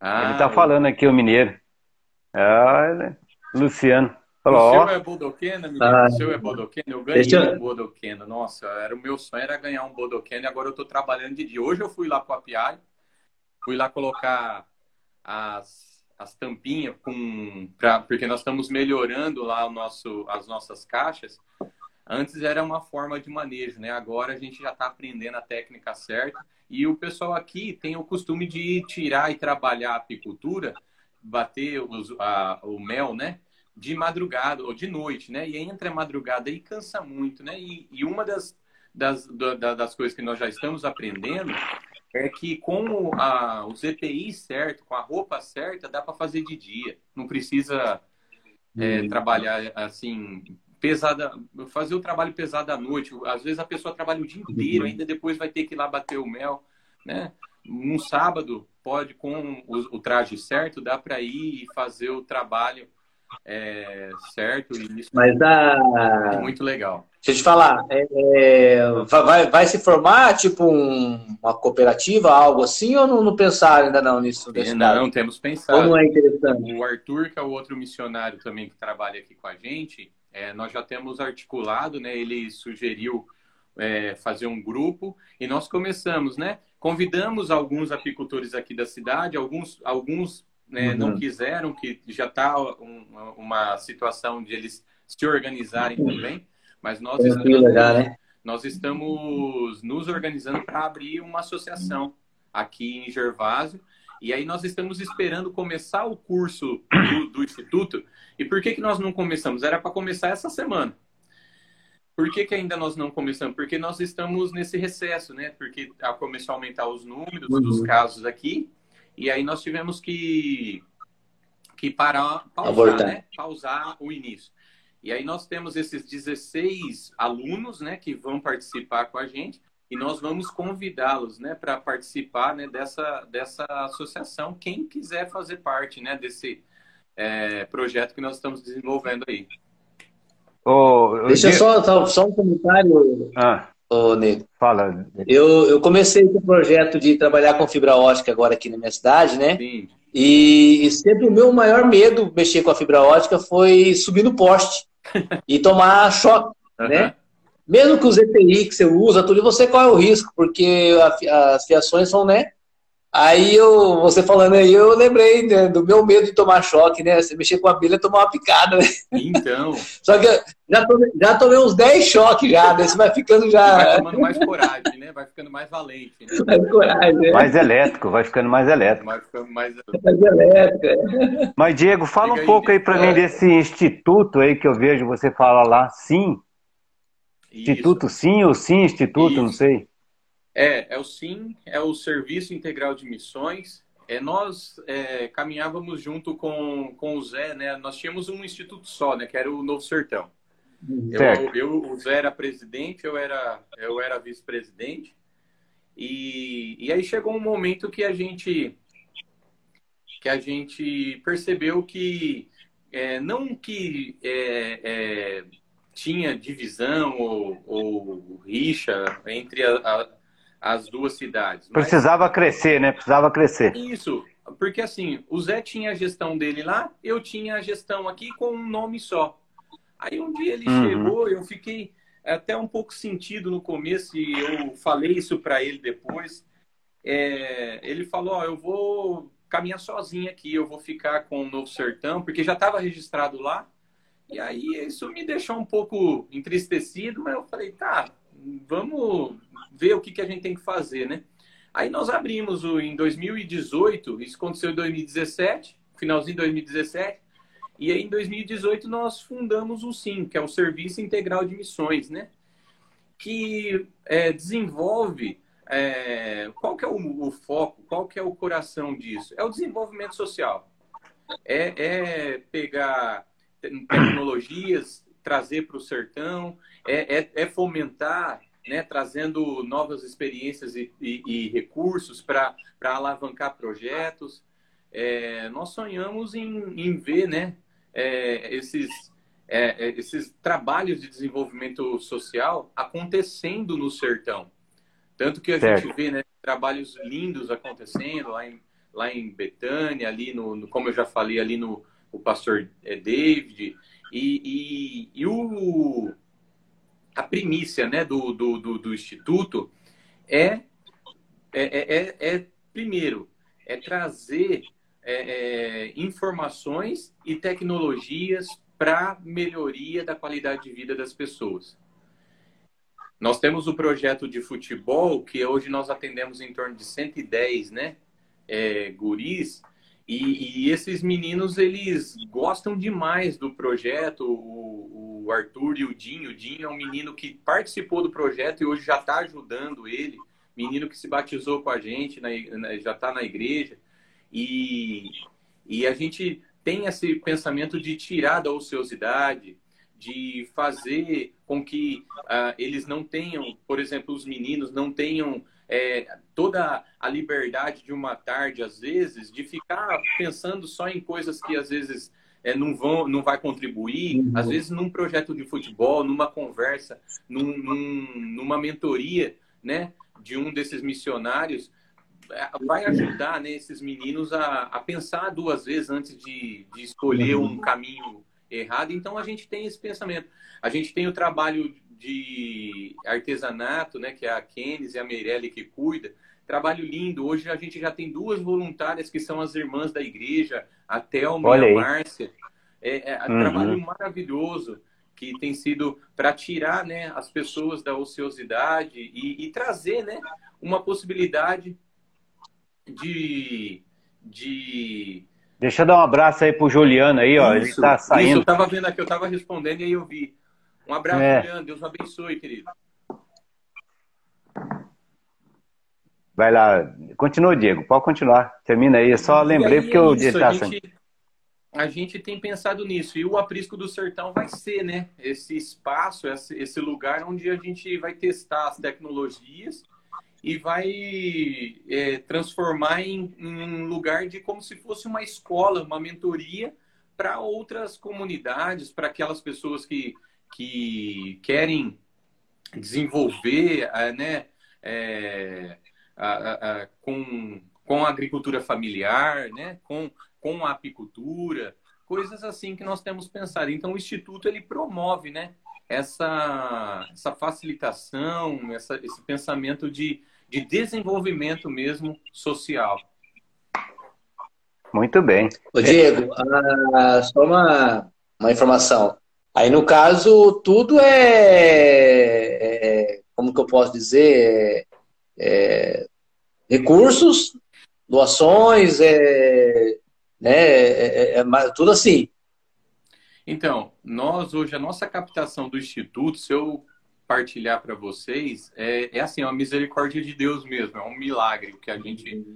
Ah, Ele está falando aqui, o mineiro. Ah, Luciano. Falou, o seu é Bodoquena, menino? Ah, o seu é Bodoquena? Eu ganhei deixa... um Bodoquena. Nossa, era o meu sonho era ganhar um Bodoquena e agora eu estou trabalhando de dia. Hoje eu fui lá para o API, fui lá colocar as, as tampinhas, com, pra, porque nós estamos melhorando lá o nosso, as nossas caixas. Antes era uma forma de manejo, né? Agora a gente já está aprendendo a técnica certa. E o pessoal aqui tem o costume de tirar e trabalhar a apicultura, bater os, a, o mel, né? De madrugada ou de noite, né? E entra a madrugada e cansa muito, né? E, e uma das, das, das coisas que nós já estamos aprendendo é que com a, os EPI certo, com a roupa certa, dá para fazer de dia. Não precisa é, hum. trabalhar assim pesada, fazer o trabalho pesado à noite. Às vezes a pessoa trabalha o dia inteiro, uhum. ainda depois vai ter que ir lá bater o mel, né? Um sábado pode com o, o traje certo dá para ir e fazer o trabalho é, certo e isso Mas a... é muito legal. Deixa eu te falar, é, é, vai, vai se formar tipo um, uma cooperativa, algo assim, ou não, não pensaram ainda não nisso? É, não, não, temos pensado. Não é interessante? O Arthur, que é o outro missionário também que trabalha aqui com a gente, é, nós já temos articulado, né? Ele sugeriu é, fazer um grupo e nós começamos, né? Convidamos alguns apicultores aqui da cidade, alguns, alguns né, uhum. não quiseram, que já está um, uma situação de eles se organizarem também, mas nós estamos, né? nós estamos nos organizando para abrir uma associação aqui em Gervásio e aí nós estamos esperando começar o curso do, do Instituto. E por que, que nós não começamos? Era para começar essa semana. Por que, que ainda nós não começamos? Porque nós estamos nesse recesso, né? Porque começou a aumentar os números uhum. dos casos aqui. E aí nós tivemos que, que parar, pausar, né? pausar o início. E aí nós temos esses 16 alunos, né, que vão participar com a gente e nós vamos convidá-los, né, para participar, né, dessa, dessa associação, quem quiser fazer parte, né, desse é, projeto que nós estamos desenvolvendo aí. Oh, Deixa eu só, só, só um comentário, ah, oh, Nego. Fala. Eu, eu comecei com o projeto de trabalhar com fibra ótica agora aqui na minha cidade, né? Sim. E, e sempre o meu maior medo mexer com a fibra ótica foi subir no poste e tomar choque, uhum. né? mesmo que os EPI que você usa, tudo, você corre o risco, porque as fiações são, né? Aí eu, você falando aí, eu lembrei né, do meu medo de tomar choque, né? Você mexer com a bilha e tomar uma picada, né? Então. Só que já tomei, já tomei uns 10 choques já, né? Você vai ficando já. Vai tomando mais coragem, né? Vai ficando mais valente. Né? Mais coragem, né? Mais elétrico, vai ficando mais elétrico. Vai ficando mais, mais elétrico. É. Mas, Diego, fala um pouco aí para mim desse instituto aí que eu vejo você fala lá, sim. Instituto Sim ou Sim Instituto, Isso. não sei. É, é o SIM, é o Serviço Integral de Missões. É, nós é, caminhávamos junto com, com o Zé, né? Nós tínhamos um instituto só, né? Que era o Novo Sertão. Eu, eu, o Zé era presidente, eu era, eu era vice-presidente. E, e aí chegou um momento que a gente que a gente percebeu que é, não que é, é, tinha divisão ou, ou rixa entre a, a, as duas cidades. Mas... Precisava crescer, né? Precisava crescer. Isso, porque assim, o Zé tinha a gestão dele lá, eu tinha a gestão aqui com um nome só. Aí um dia ele uhum. chegou, eu fiquei até um pouco sentido no começo e eu falei isso para ele depois. É, ele falou: ó, eu vou caminhar sozinho aqui, eu vou ficar com o Novo Sertão, porque já estava registrado lá. E aí isso me deixou um pouco entristecido, mas eu falei, tá, vamos ver o que, que a gente tem que fazer, né? Aí nós abrimos o, em 2018, isso aconteceu em 2017, finalzinho de 2017, e aí em 2018 nós fundamos o SIM, que é o Serviço Integral de Missões, né? Que é, desenvolve é, qual que é o, o, foco, qual que é o coração disso? É o desenvolvimento social. É, é pegar tecnologias, trazer para o sertão, é, é, é, fomentar, né, trazendo novas experiências e, e, e recursos para alavancar projetos. É, nós sonhamos em, em ver né, é, esses, é, é, esses trabalhos de desenvolvimento social acontecendo no sertão. Tanto que a certo. gente vê né, trabalhos lindos acontecendo lá em, lá em Betânia, ali no, no, como eu já falei, ali no, o pastor é, David, e, e, e, o, a primícia né, do, do, do, do Instituto é, é, é, é, é primeiro, é trazer é, é, informações e tecnologias para melhoria da qualidade de vida das pessoas. Nós temos o projeto de futebol, que hoje nós atendemos em torno de 110 né, é, guris, e, e, esses meninos, eles gostam demais do projeto. O, Arthur e o Dinho. O Dinho é um menino que participou do projeto e hoje já está ajudando ele. Menino que se batizou com a gente, na, na, já está na igreja. E, e a gente tem esse pensamento de tirar da ociosidade, de fazer com que uh, eles não tenham, por exemplo, os meninos não tenham é, toda a liberdade de uma tarde, às vezes, de ficar pensando só em coisas que às vezes é, não vão, não vai contribuir, uhum. às vezes num projeto de futebol, numa conversa, num, num, numa mentoria, né, de um desses missionários, é, vai ajudar né, esses meninos a, a pensar duas vezes antes de, de escolher um caminho errado. Então a gente tem esse pensamento. A gente tem o trabalho de artesanato, né, que é a Kenis e a Meirelle que cuida. Trabalho lindo. Hoje a gente já tem duas voluntárias que são as irmãs da igreja, a Thelma e a Márcia. É, é um uhum. trabalho maravilhoso que tem sido para tirar né, as pessoas da ociosidade e, e, trazer né, uma possibilidade de, de. Deixa eu dar um abraço aí pro Juliano aí, ó. Isso, ele tá saindo. Isso, eu tava vendo aqui, eu tava respondendo e aí eu vi. Um abraço, é. Juliano. Deus abençoe, querido. Vai lá. Continua, Diego. Pode continuar. Termina aí. Eu só lembrei porque o dia tá assim. A gente tem pensado nisso. E o Aprisco do Sertão vai ser, né? Esse espaço, esse lugar onde a gente vai testar as tecnologias e vai é, transformar em, em, um lugar de como se fosse uma escola, uma mentoria para outras comunidades, para aquelas pessoas que, que querem desenvolver, né, é, a, a, a, com, com a agricultura familiar, né, com, com a apicultura, coisas assim que nós temos pensado. Então, o Instituto ele promove né, essa, essa facilitação, essa, esse pensamento de, de desenvolvimento mesmo social. Muito bem. Ô, Diego, ah, só uma, uma informação. Aí, no caso, tudo é, é como que eu posso dizer, é, recursos, doações, é, né, é, é, é tudo assim. Então, nós hoje, a nossa captação do Instituto, se eu partilhar para vocês é, é assim, é uma misericórdia de Deus mesmo, é um milagre que a gente.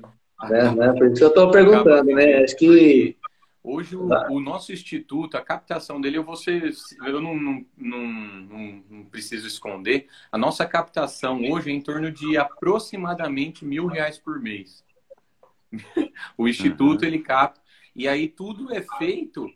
É, né? Por isso que eu estou perguntando, né? Acho que. Hoje o, tá. o, nosso instituto, a captação dele, eu vou ser, eu não, não, não, não, preciso esconder, a nossa captação hoje é em torno de aproximadamente mil reais por mês. o instituto uhum. ele capta e aí tudo é feito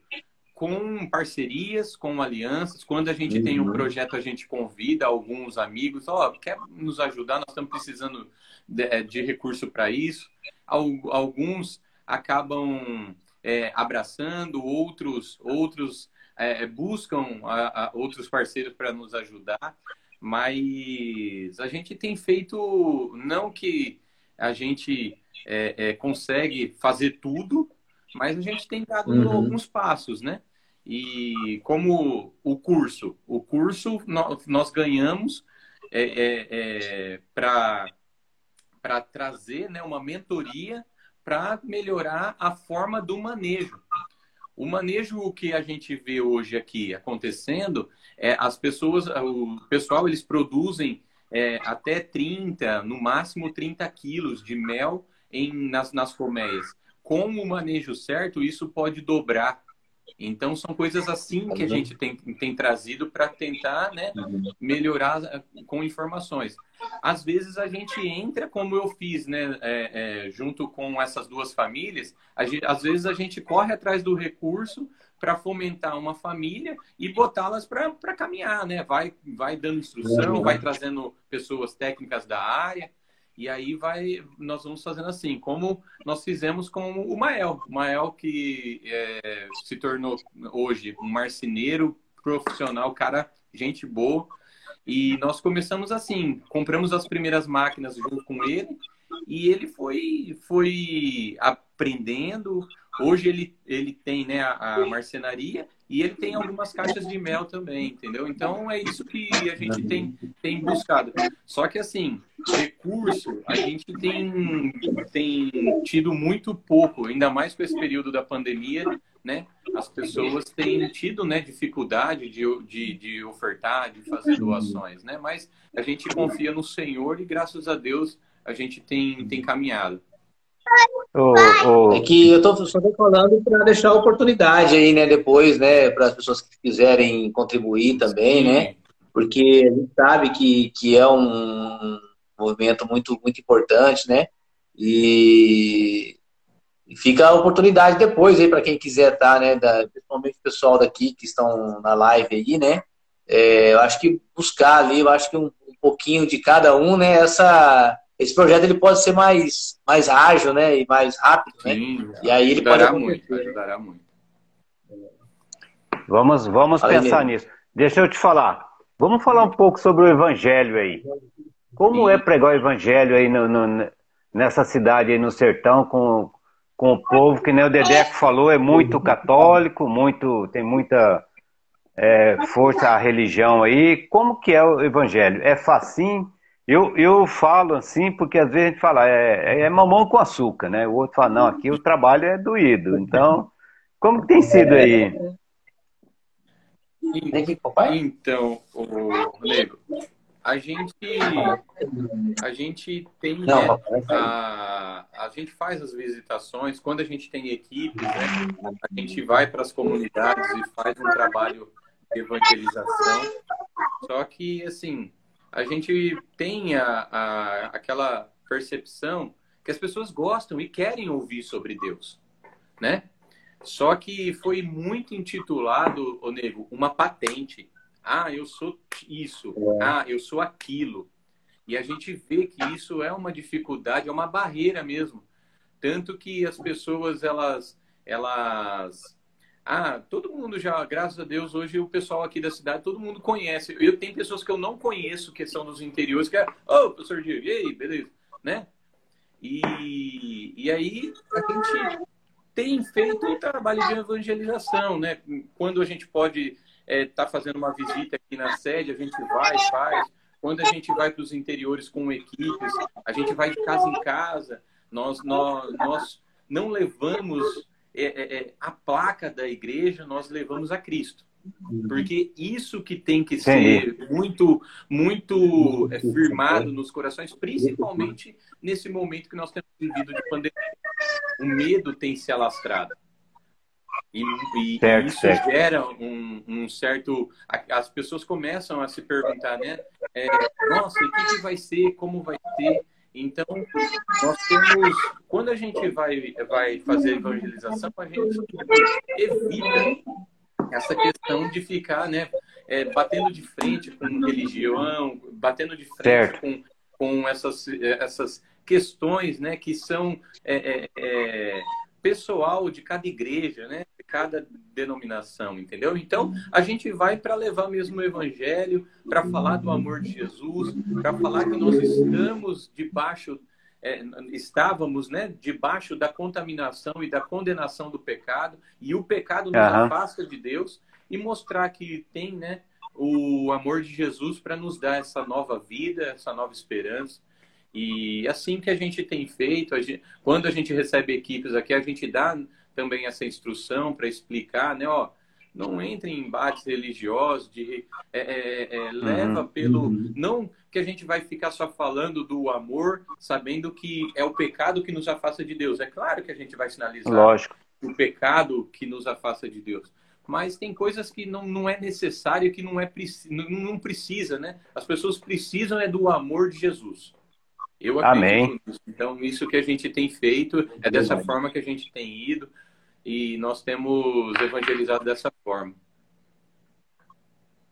com parcerias, com alianças. Quando a gente uhum. tem um uhum. projeto, a gente convida alguns amigos, ó, oh, quer nos ajudar? Nós estamos precisando de, é, de recurso para isso. Alguns acabam é, abraçando, outros, outros é, buscam a, a outros parceiros para nos ajudar. Mas a gente tem feito, não que a gente é, é, consegue fazer tudo, mas a gente tem dado uhum. alguns passos, né? E como o curso, o curso nós, nós ganhamos é, é, é, para trazer né, uma mentoria para melhorar a forma do manejo. O manejo que a gente vê hoje aqui acontecendo é as pessoas, o pessoal, eles produzem é, até 30, no máximo 30 quilos de mel em, nas, nas colmeias. Com o manejo certo, isso pode dobrar então, são coisas assim que a gente tem, tem trazido para tentar né, melhorar eh, com informações. Às vezes a gente entra, como eu fiz, né, é, é, junto com essas duas famílias, gente, às vezes a gente corre atrás do recurso para fomentar uma família e botá-las para caminhar, né? Vai, vai dando instrução, vai trazendo pessoas técnicas da área. E aí vai, nós vamos fazendo assim, como nós fizemos com o Mael. O Mael que é, se tornou hoje um marceneiro profissional, cara, gente boa. E nós começamos assim, compramos as primeiras máquinas junto com ele e ele foi, foi aprendendo. Hoje ele, ele tem né, a, a marcenaria e ele tem algumas caixas de mel também, entendeu? Então é isso que a gente tem, tem buscado. Só que assim, recurso a gente tem, tem tido muito pouco, ainda mais com esse período da pandemia, né? As pessoas têm tido né, dificuldade de, de, de ofertar, de fazer doações, né? Mas a gente confia no Senhor e graças a Deus a gente tem, tem caminhado. O, o... É que eu estou só falando para deixar a oportunidade aí, né, depois, né, para as pessoas que quiserem contribuir também, Sim. né, porque a gente sabe que, que é um movimento muito, muito importante, né, e, e fica a oportunidade depois aí para quem quiser estar, tá, né, da, principalmente o pessoal daqui que estão na live aí, né, é, eu acho que buscar ali, eu acho que um, um pouquinho de cada um, né, essa esse projeto ele pode ser mais, mais ágil, né? E mais rápido, né? Sim, E aí ele pode muito, ajudará muito. Vamos, vamos pensar nisso. Deixa eu te falar. Vamos falar um pouco sobre o evangelho aí. Como Sim. é pregar o evangelho aí no, no, nessa cidade aí no sertão com, com o povo, que nem o Dedeco falou, é muito católico, muito tem muita é, força a religião aí. Como que é o evangelho? É facinho? Eu, eu falo assim porque às vezes a gente fala, é, é mamão com açúcar, né? O outro fala, não, aqui o trabalho é doído. Então, como que tem sido aí? Então, o Nego, a gente a gente tem né, a, a gente faz as visitações quando a gente tem equipes, né? A gente vai para as comunidades e faz um trabalho de evangelização. Só que assim, a gente tem a, a, aquela percepção que as pessoas gostam e querem ouvir sobre Deus, né? Só que foi muito intitulado, o nego, uma patente. Ah, eu sou isso. É. Ah, eu sou aquilo. E a gente vê que isso é uma dificuldade, é uma barreira mesmo. Tanto que as pessoas elas elas ah, todo mundo já, graças a Deus, hoje o pessoal aqui da cidade, todo mundo conhece. Eu tenho pessoas que eu não conheço, que são dos interiores, que é, ô, oh, professor Diego, e aí, beleza, né? E, e aí a gente tem feito um trabalho de evangelização, né? Quando a gente pode estar é, tá fazendo uma visita aqui na sede, a gente vai, faz. Quando a gente vai para os interiores com equipes, a gente vai de casa em casa. Nós, nós, nós não levamos é, é, é, a placa da igreja nós levamos a Cristo. Uhum. Porque isso que tem que ser muito, muito é, firmado nos corações, principalmente nesse momento que nós temos vivido de pandemia. O medo tem se alastrado. E, e certo, isso certo. gera um, um, certo. As pessoas começam a se perguntar, né? É, Nossa, o que, que vai ser? Como vai ser? Então, nós temos, quando a gente vai, vai fazer evangelização, a gente evita essa questão de ficar né, é, batendo de frente com religião, batendo de frente com, com essas, essas questões né, que são é, é, é pessoal de cada igreja, né? De cada denominação, entendeu? Então, a gente vai para levar mesmo o evangelho, para falar do amor de Jesus, para falar que nós estamos debaixo é, estávamos né, debaixo da contaminação e da condenação do pecado, e o pecado nos uhum. afasta de Deus, e mostrar que tem né, o amor de Jesus para nos dar essa nova vida, essa nova esperança. E assim que a gente tem feito, a gente, quando a gente recebe equipes aqui, a gente dá também essa instrução para explicar, né? Ó, não entre em embates religiosos, de, é, é, é, uhum, leva pelo. Uhum. Não que a gente vai ficar só falando do amor, sabendo que é o pecado que nos afasta de Deus. É claro que a gente vai sinalizar Lógico. o pecado que nos afasta de Deus. Mas tem coisas que não, não é necessário, que não, é, não, não precisa, né? As pessoas precisam é do amor de Jesus. Eu Amém. Nisso. Então, isso que a gente tem feito é dessa Amém. forma que a gente tem ido e nós temos evangelizado dessa forma.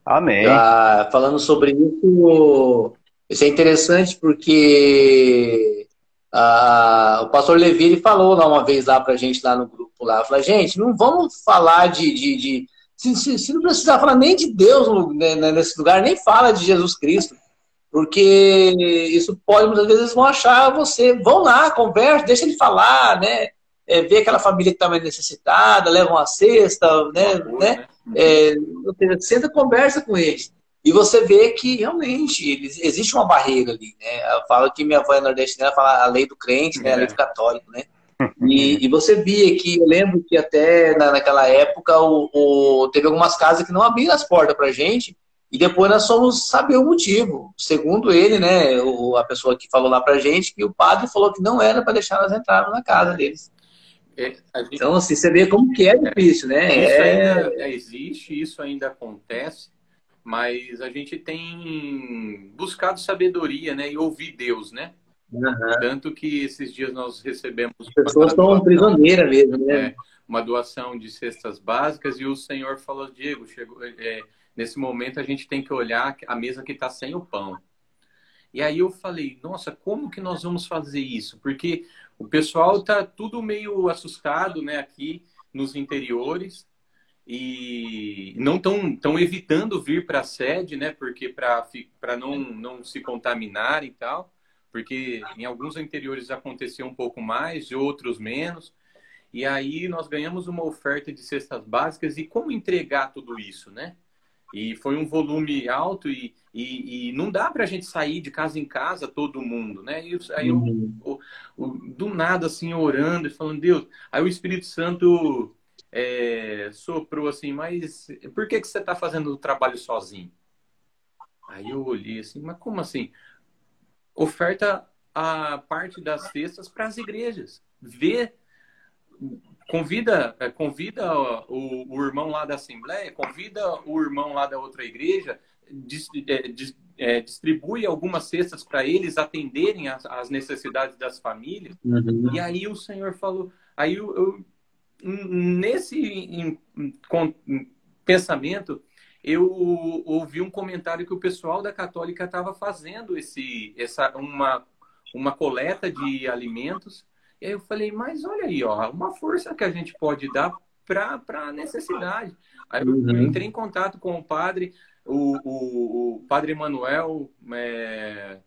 Amém. Ah, falando sobre isso, isso é interessante porque ah, o pastor Levi ele falou lá uma vez lá pra gente lá no grupo lá, falou, gente, não vamos falar de, de, de se, se, se, não precisar falar nem de Deus né, nesse lugar, nem fala de Jesus Cristo porque isso pode, muitas vezes, vão achar você, vão lá, conversa, deixa ele falar, né? É, vê aquela família que está mais necessitada, leva uma cesta, né? né? É, senta conversa com eles. E você vê que realmente eles, existe uma barreira ali, né? Eu falo que minha avó é nordestina, fala a lei do crente, né? A lei do católico, né? E, e, você via que, eu lembro que até na, naquela época o, o, teve algumas casas que não abriram as portas pra gente, E depois nós fomos saber o motivo. Segundo ele, né, o, a pessoa que falou lá pra gente, que o padre falou que não era para deixar nós entrarmos na casa deles. É, gente... Então, assim, você vê como que é difícil, né? Isso é... ainda existe, isso ainda acontece, mas a gente tem buscado sabedoria, né? E ouvir Deus, né? Uhum. Tanto que esses dias nós recebemos. As pessoas estão prisioneiras mesmo, né? É, uma doação de cestas básicas e o Senhor falou: Diego, chegou, é, nesse momento a gente tem que olhar a mesa que está sem o pão. E aí eu falei: nossa, como que nós vamos fazer isso? Porque o pessoal está tudo meio assustado né, aqui nos interiores e não estão tão evitando vir para a sede, né? Porque para não, não se contaminar e tal, porque em alguns interiores aconteceu um pouco mais, e outros menos. E aí nós ganhamos uma oferta de cestas básicas e como entregar tudo isso, né? E foi um volume alto e, e, e não dá para a gente sair de casa em casa todo mundo, né? E aí eu, uhum. do nada assim orando e falando Deus, aí o Espírito Santo é, soprou assim, mas por que que você está fazendo o trabalho sozinho? Aí eu olhei assim, mas como assim? Oferta a parte das cestas para as igrejas. Vê convida, é, convida o, o, irmão lá da Assembleia, convida o irmão lá da outra igreja, dis, é, dis, é, distribui algumas cestas para eles atenderem as, as, necessidades das famílias. Uhum. E aí o Senhor falou, aí eu, eu nesse em, com, pensamento eu ouvi um comentário que o pessoal da Católica estava fazendo esse essa uma uma coleta de alimentos e aí eu falei, mas olha aí, ó, uma força que a gente pode dar para a necessidade. Aí eu uhum. entrei em contato com o padre, o, o, o padre Emanuel, é,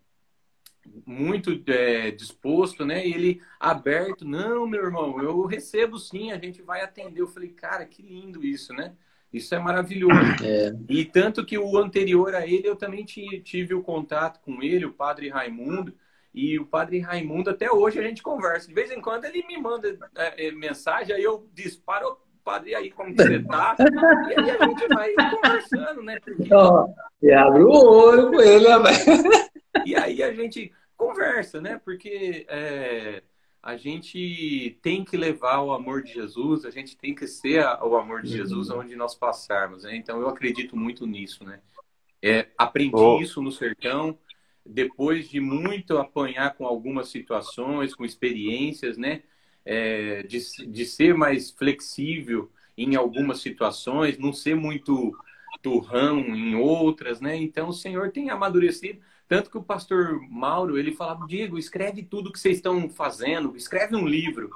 muito é, disposto, né? E ele aberto, não, meu irmão, eu recebo sim, a gente vai atender. Eu falei, cara, que lindo isso, né? Isso é maravilhoso. É. E tanto que o anterior a ele, eu também tive o contato com ele, o padre Raimundo, e o padre Raimundo, até hoje a gente conversa. De vez em quando ele me manda é, é mensagem, aí eu disparo, padre, aí como você tá? e aí a gente vai conversando, né? Porque... Oh, e abre o olho com ele, né? E aí a gente conversa, né? Porque é, a gente tem que levar o amor de Jesus, a gente tem que ser o amor de Jesus uhum. onde nós passarmos, né? Então eu acredito muito nisso, né? É, aprendi oh. isso no sertão, depois de muito apanhar com algumas situações, com experiências, né? É, de, de ser mais flexível em algumas situações, não ser muito turrão em outras, né? Então o Senhor tem amadurecido. Tanto que o pastor Mauro, ele falava, Diego, escreve tudo que vocês estão fazendo, escreve um livro.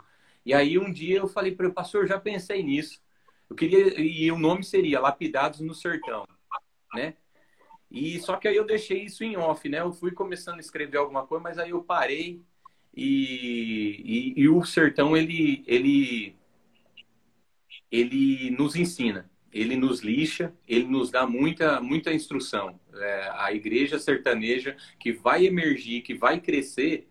E aí um dia eu falei para o pastor, já pensei nisso. Eu queria, e o nome seria Lapidados no Sertão, né? E só que aí eu deixei isso em off, né? Eu fui começando a escrever alguma coisa, mas aí eu parei e, e, e o sertão ele ele ele nos ensina, ele nos lixa, ele nos dá muita muita instrução. É, a igreja sertaneja que vai emergir, que vai crescer,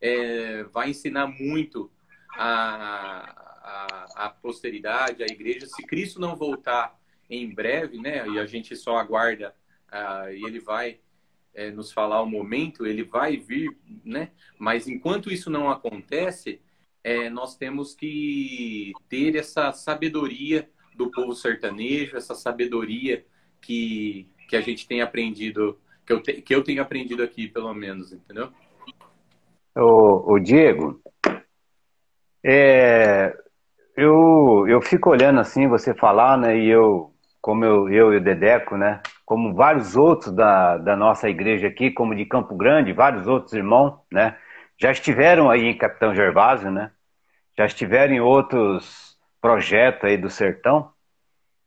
é, vai ensinar muito a, a, a posteridade, a igreja. Se Cristo não voltar em breve, né? E a gente só aguarda ah, e ele vai é, nos falar o momento, ele vai vir, né? Mas enquanto isso não acontece, é, nós temos que ter essa sabedoria do povo sertanejo, essa sabedoria que, que a gente tem aprendido, que eu, te, que eu tenho aprendido aqui, pelo menos, entendeu? O, o Diego, é, eu, eu fico olhando assim, você falar, né? E eu, como eu, eu e o Dedeco, né? Como vários outros da, da nossa igreja aqui, como de Campo Grande, vários outros irmãos, né? Já estiveram aí em Capitão Gervásio, né? Já estiveram em outros projetos aí do sertão.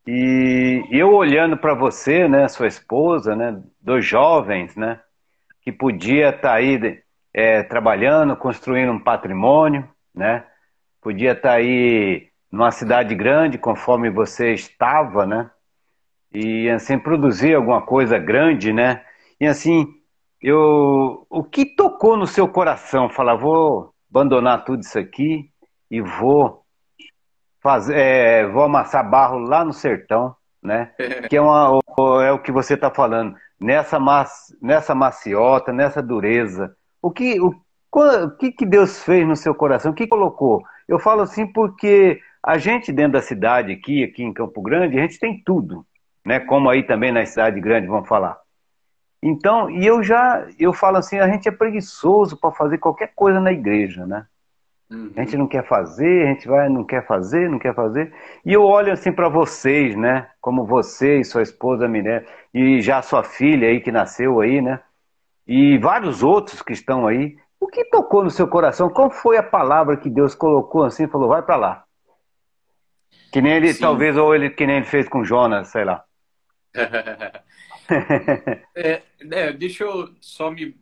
E eu olhando para você, né, sua esposa, né, dois jovens, né, que podia estar tá aí é, trabalhando, construindo um patrimônio, né, podia estar tá aí numa cidade grande, conforme você estava, né, e assim produzir alguma coisa grande, né? E assim, eu o que tocou no seu coração? Falar, vou abandonar tudo isso aqui e vou fazer, é, vou amassar barro lá no sertão, né? Que é uma, é o que você está falando, nessa, maci, nessa maciota, nessa dureza. O que, o, o que, que Deus fez no seu coração? O que colocou? Eu falo assim porque a gente dentro da cidade aqui, aqui em Campo Grande, a gente tem tudo, né? Como aí também na cidade grande vão falar. Então, e eu já, eu falo assim, a gente é preguiçoso para fazer qualquer coisa na igreja, né? Uhum. A gente não quer fazer, a gente vai, não quer fazer, não quer fazer. E eu olho assim para vocês, né? Como você e sua esposa Mirella, e já sua filha aí que nasceu aí, né? E vários outros que estão aí. O que tocou no seu coração? Qual foi a palavra que Deus colocou assim e falou, vai para lá? Que nem ele, Sim. talvez, ou ele que nem ele fez com Jonas, sei lá. É, é, deixa eu só me,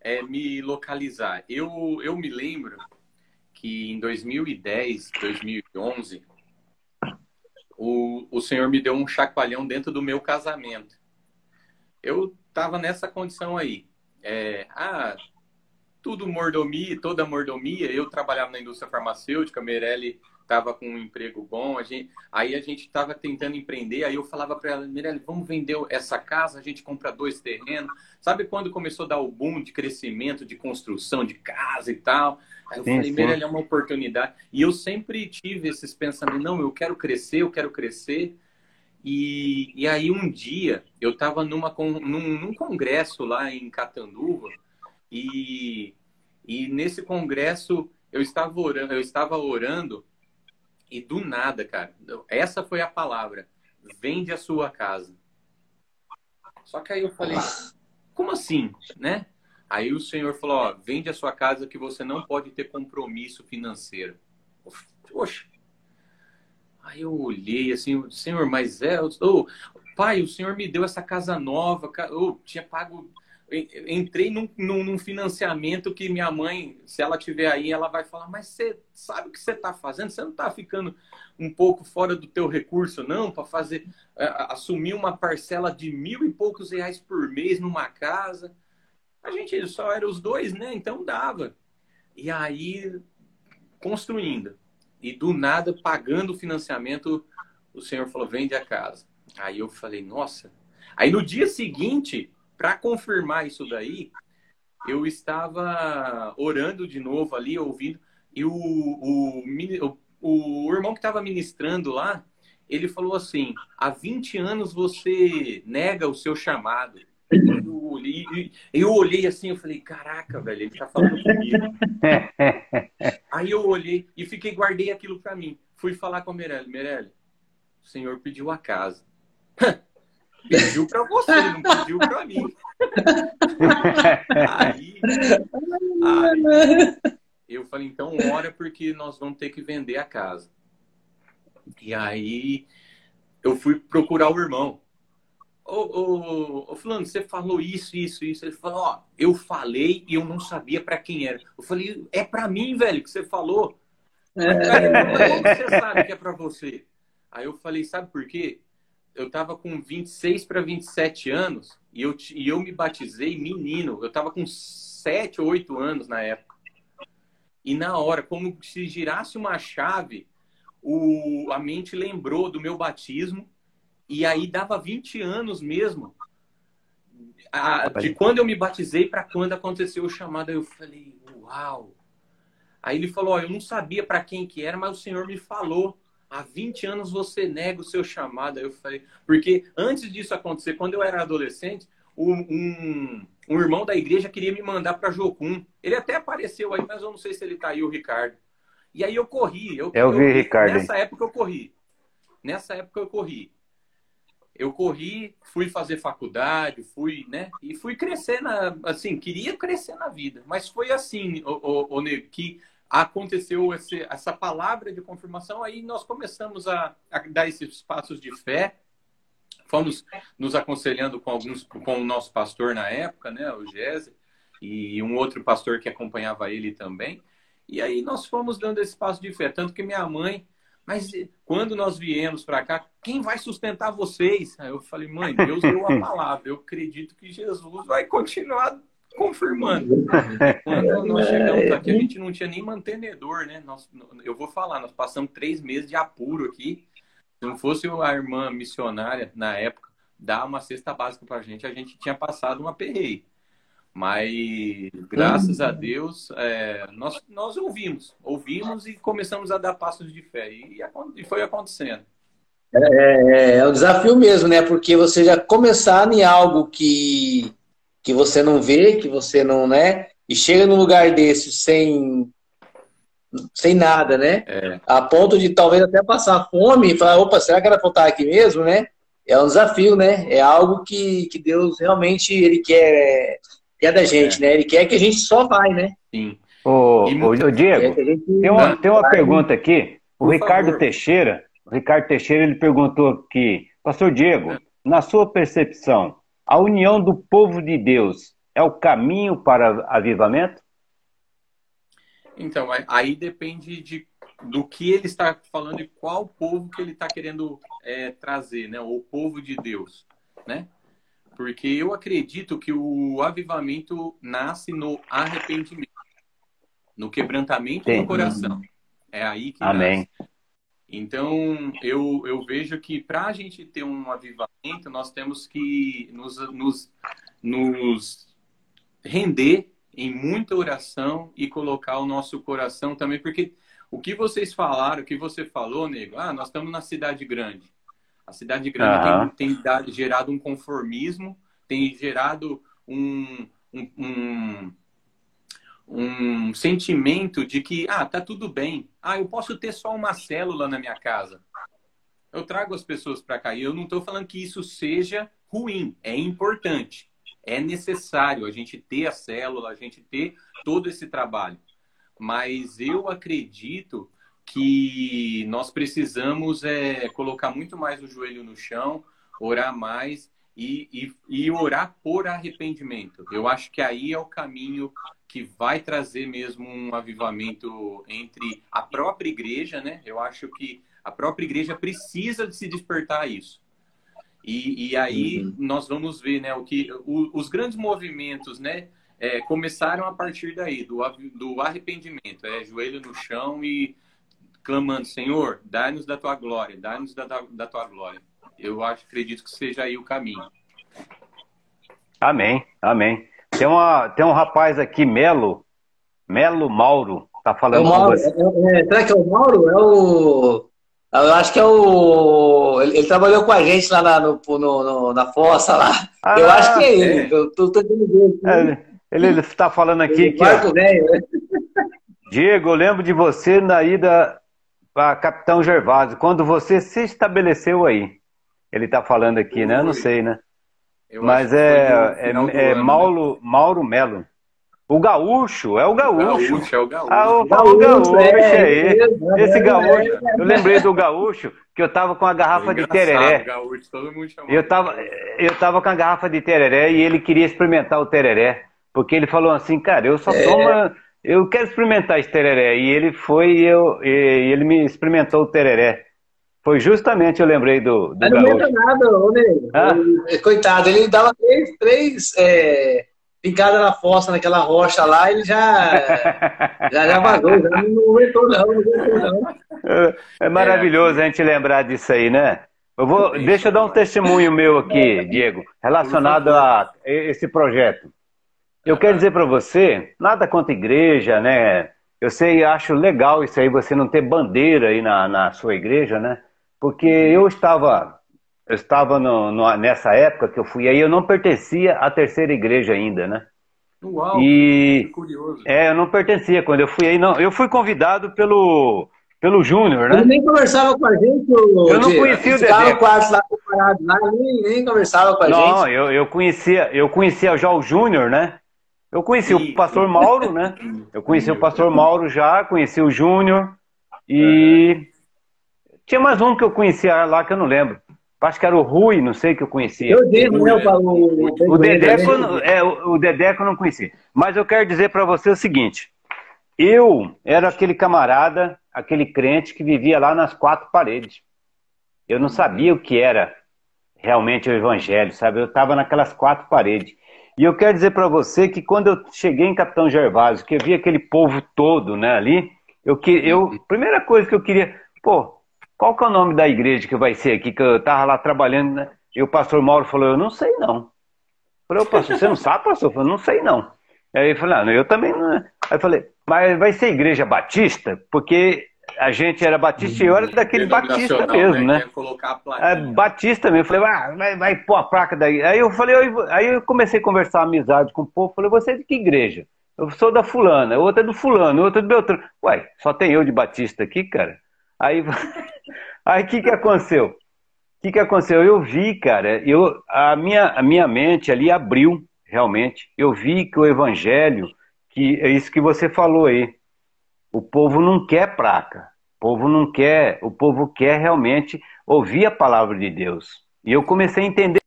é, me localizar. Eu, eu me lembro que em 2010, 2011, o, o Senhor me deu um chacoalhão dentro do meu casamento. Eu estava nessa condição aí. É, ah, tudo mordomia, toda mordomia. Eu trabalhava na indústria farmacêutica, Meirelli estava com um emprego bom, a gente, aí a gente estava tentando empreender, aí eu falava para ela, Mirelle, vamos vender essa casa, a gente compra dois terrenos. Sabe quando começou a dar o boom de crescimento, de construção de casa e tal? Aí eu sim, falei, Mirelle, é uma oportunidade. E eu sempre tive esses pensamentos, não, eu quero crescer, eu quero crescer. E, e aí um dia eu estava numa, num, num congresso lá em Catanduva e, e nesse congresso eu estava orando, eu estava orando e do nada, cara, essa foi a palavra. Vende a sua casa. Só que aí eu falei, como assim, né? Aí o senhor falou, ó, vende a sua casa que você não pode ter compromisso financeiro. Poxa. Aí eu olhei assim, senhor, mas é, oh, pai, o senhor me deu essa casa nova, eu oh, tinha pago entrei num, num, num, financiamento que minha mãe, se ela tiver aí, ela vai falar, mas você sabe o que você está fazendo? Você não está ficando um pouco fora do teu recurso, não, para fazer assumir uma parcela de mil e poucos reais por mês numa casa. A gente só era os dois, né? Então dava. E aí, construindo. E do nada, pagando o financiamento, o senhor falou, vende a casa. Aí eu falei, nossa. Aí no dia seguinte, para confirmar isso daí, eu estava orando de novo ali, ouvindo, e o, o, o, o irmão que estava ministrando lá, ele falou assim: há 20 anos você nega o seu chamado. Eu olhei, eu olhei assim, eu falei, caraca, velho, ele tá falando comigo. Aí eu olhei e fiquei, guardei aquilo para mim. Fui falar com a Mirelle, Mirelle, o senhor pediu a casa. Pediu para você, não pediu para mim. aí, aí, eu falei, então ora porque nós vamos ter que vender a casa. E aí eu fui procurar o irmão. Ô, ô, ô Fulano, você falou isso, isso, isso. Ele falou, ó, eu falei e eu não sabia para quem era. Eu falei, é para mim, velho, que você falou. É. Como você sabe que é para você? Aí eu falei, sabe por quê? Eu estava com 26 para 27 anos e eu, e eu me batizei menino. Eu estava com 7 ou 8 anos na época. E na hora, como se girasse uma chave, o, a mente lembrou do meu batismo. E aí dava 20 anos mesmo. A, de quando eu me batizei para quando aconteceu o chamado. Eu falei, uau! Aí ele falou: Eu não sabia para quem que era, mas o Senhor me falou há 20 anos você nega o seu chamado. Aí eu falei, porque antes disso acontecer, quando eu era adolescente, um, um, um irmão da igreja queria me mandar para Jocum. Ele até apareceu aí, mas eu não sei se ele tá aí, o Ricardo. E aí eu corri. Eu, eu vi, eu, Ricardo. Nessa época eu corri. Nessa época eu corri. Eu corri, fui fazer faculdade, fui, né? E fui crescer na, assim, queria crescer na vida. Mas foi assim, o, o, o que aconteceu esse, essa palavra de confirmação, aí nós começamos a, a, dar esses passos de fé, fomos nos aconselhando com alguns, com o nosso pastor na época, né, o Gese, e um outro pastor que acompanhava ele também, e aí nós fomos dando esse passo de fé, tanto que minha mãe, mas quando nós viemos para cá, quem vai sustentar vocês? Aí eu falei, mãe, Deus deu a palavra, eu acredito que Jesus vai continuar confirmando. Quando nós chegamos aqui, a gente não tinha nem mantenedor, né? Nós, eu vou falar, nós passamos três meses de apuro aqui. Se não fosse a irmã missionária na época, dar uma cesta básica para a gente, a gente tinha passado um aperreio. Mas, graças a Deus, é, nós, nós ouvimos, ouvimos e começamos a dar passos de fé. E, e foi acontecendo. É, é, um desafio mesmo, né? Porque você já começar em algo que, que você não vê, que você não, né? E chega num lugar desse sem, sem nada, né? É. A ponto de talvez até passar fome e falar, opa, será que era pra estar aqui mesmo, né? É um desafio, né? É algo que, que Deus realmente ele quer é da gente, é. né? Ele quer que a gente só vai, né? Sim. Ô, ô Diego, tem uma, tem uma pergunta aqui. O Por Ricardo favor. Teixeira, o Ricardo Teixeira, ele perguntou aqui, Pastor Diego, na sua percepção, a união do povo de Deus é o caminho para avivamento? Então, aí depende de, do que ele está falando e qual povo que ele está querendo é, trazer, né? O povo de Deus, né? Porque eu acredito que o avivamento nasce no arrependimento, no quebrantamento Sim. do coração. É aí que Amém. nasce. Então, eu, eu vejo que para a gente ter um avivamento, nós temos que nos, nos, nos render em muita oração e colocar o nosso coração também, porque o que vocês falaram, o que você falou, nego, ah, nós estamos na cidade grande. A cidade grande uhum. tem, tem dado, gerado um conformismo, tem gerado um, um, um, um, sentimento de que, ah, tá tudo bem. Ah, eu posso ter só uma célula na minha casa. Eu trago as pessoas para cá. E eu não estou falando que isso seja ruim. É importante. É necessário a gente ter a célula, a gente ter todo esse trabalho. Mas eu acredito que nós precisamos é, colocar muito mais o joelho no chão, orar mais e, e, e, orar por arrependimento. Eu acho que aí é o caminho que vai trazer mesmo um avivamento entre a própria igreja, né? Eu acho que a própria igreja precisa de se despertar a isso. E, e aí uhum. nós vamos ver, né, o que o, os grandes movimentos, né, é, começaram a partir daí do, do arrependimento, é joelho no chão e clamando, Senhor, dá-nos da tua glória, dá-nos da, da, tua glória. Eu acho, acredito que seja aí o caminho. Amém, amém. Tem, uma, tem um rapaz aqui, Melo, Melo Mauro, tá falando é Mauro, é, é, será que é o Mauro? É o... Eu acho que é o. Ele, ele trabalhou com a gente lá na, no, no, no na fossa lá. Ah, eu acho que é ele. É. Eu tô tentando ver. ele, ele está falando aqui que. Velho, né? Diego, eu lembro de você na ida para Capitão Gervásio, quando você se estabeleceu aí. Ele está falando aqui, né? Eu não sei, né? Eu Mas é, é, é ano, Mauro, né? Mauro Melo. O gaúcho, é o gaúcho. O gaúcho, é o gaúcho. Ah, o, gaúcho, o gaúcho é, aí. É, Esse gaúcho, eu lembrei do gaúcho, que eu tava com a garrafa de tereré. Gaúcho, todo mundo eu tava, eu tava com a garrafa de tereré e ele queria experimentar o tereré. Porque ele falou assim, cara, eu só é. tomo eu quero experimentar esse tereré. E ele foi e, eu, e ele me experimentou o tereré. Foi justamente, eu lembrei do, do não lembra nada, ô Nego. Ah? Coitado, ele dava três, três é, na fossa, naquela rocha lá, ele já, já, já vazou, já não aguentou não, não aguentou não. É, maravilhoso é. a gente lembrar disso aí, né? Eu vou, deixa eu dar um testemunho meu aqui, Diego, relacionado a esse projeto. Eu quero dizer para você, nada contra a igreja, né? Eu sei, acho legal isso aí, você não ter bandeira aí na, na sua igreja, né? Porque eu estava, eu estava no, no, nessa época que eu fui aí, eu não pertencia à terceira igreja ainda, né? Uau, e, curioso. É, eu não pertencia quando eu fui aí, não. Eu fui convidado pelo, pelo Júnior, né? Ele nem conversava com a gente. O, eu não conhecia o Dedé. quarto lá comparado lá, nem, nem conversava com a não, gente. Não, eu, eu conhecia, eu conhecia já o Júnior, né? Eu conheci o pastor Mauro, né? Eu conheci o pastor Mauro já, conheci o Júnior e tinha mais um que eu conhecia lá que eu não lembro. Acho que era o Rui, não sei que eu conhecia. Eu devo, né? O, o, Dedeco, é, o Dedeco eu não conhecia. Mas eu quero dizer para você o seguinte: eu era aquele camarada, aquele crente que vivia lá nas quatro paredes. Eu não sabia o que era realmente o evangelho, sabe? Eu estava naquelas quatro paredes. E eu quero dizer para você que quando eu cheguei em Capitão Gervásio, que eu vi aquele povo todo, né, ali, eu que eu primeira coisa que eu queria, pô, qual que é o nome da igreja que vai ser aqui que eu tava lá trabalhando, né? E o pastor Mauro falou, eu não sei não. Eu falei, pastor, você não sabe, pastor? Eu falei, não sei não. Aí ele falou, ah, eu também não. Aí eu falei, mas vai ser igreja batista? Porque a gente era batista e eu era daquele batista mesmo, né? né? É, batista mesmo. Eu falei, ah, vai, vai pôr a placa daí. Aí eu falei, aí eu comecei a conversar amizade com o povo. Falei, você é de que igreja? Eu sou da fulana, outra é do fulano, outra é do Beltrano. Uai, só tem eu de batista aqui, cara? Aí aí o que, que aconteceu? O que, que aconteceu? Eu vi, cara, eu, a, minha, a minha mente ali abriu, realmente. Eu vi que o evangelho, que é isso que você falou aí, o povo não quer placa. O povo não quer, o povo quer realmente ouvir a palavra de Deus. E eu comecei a entender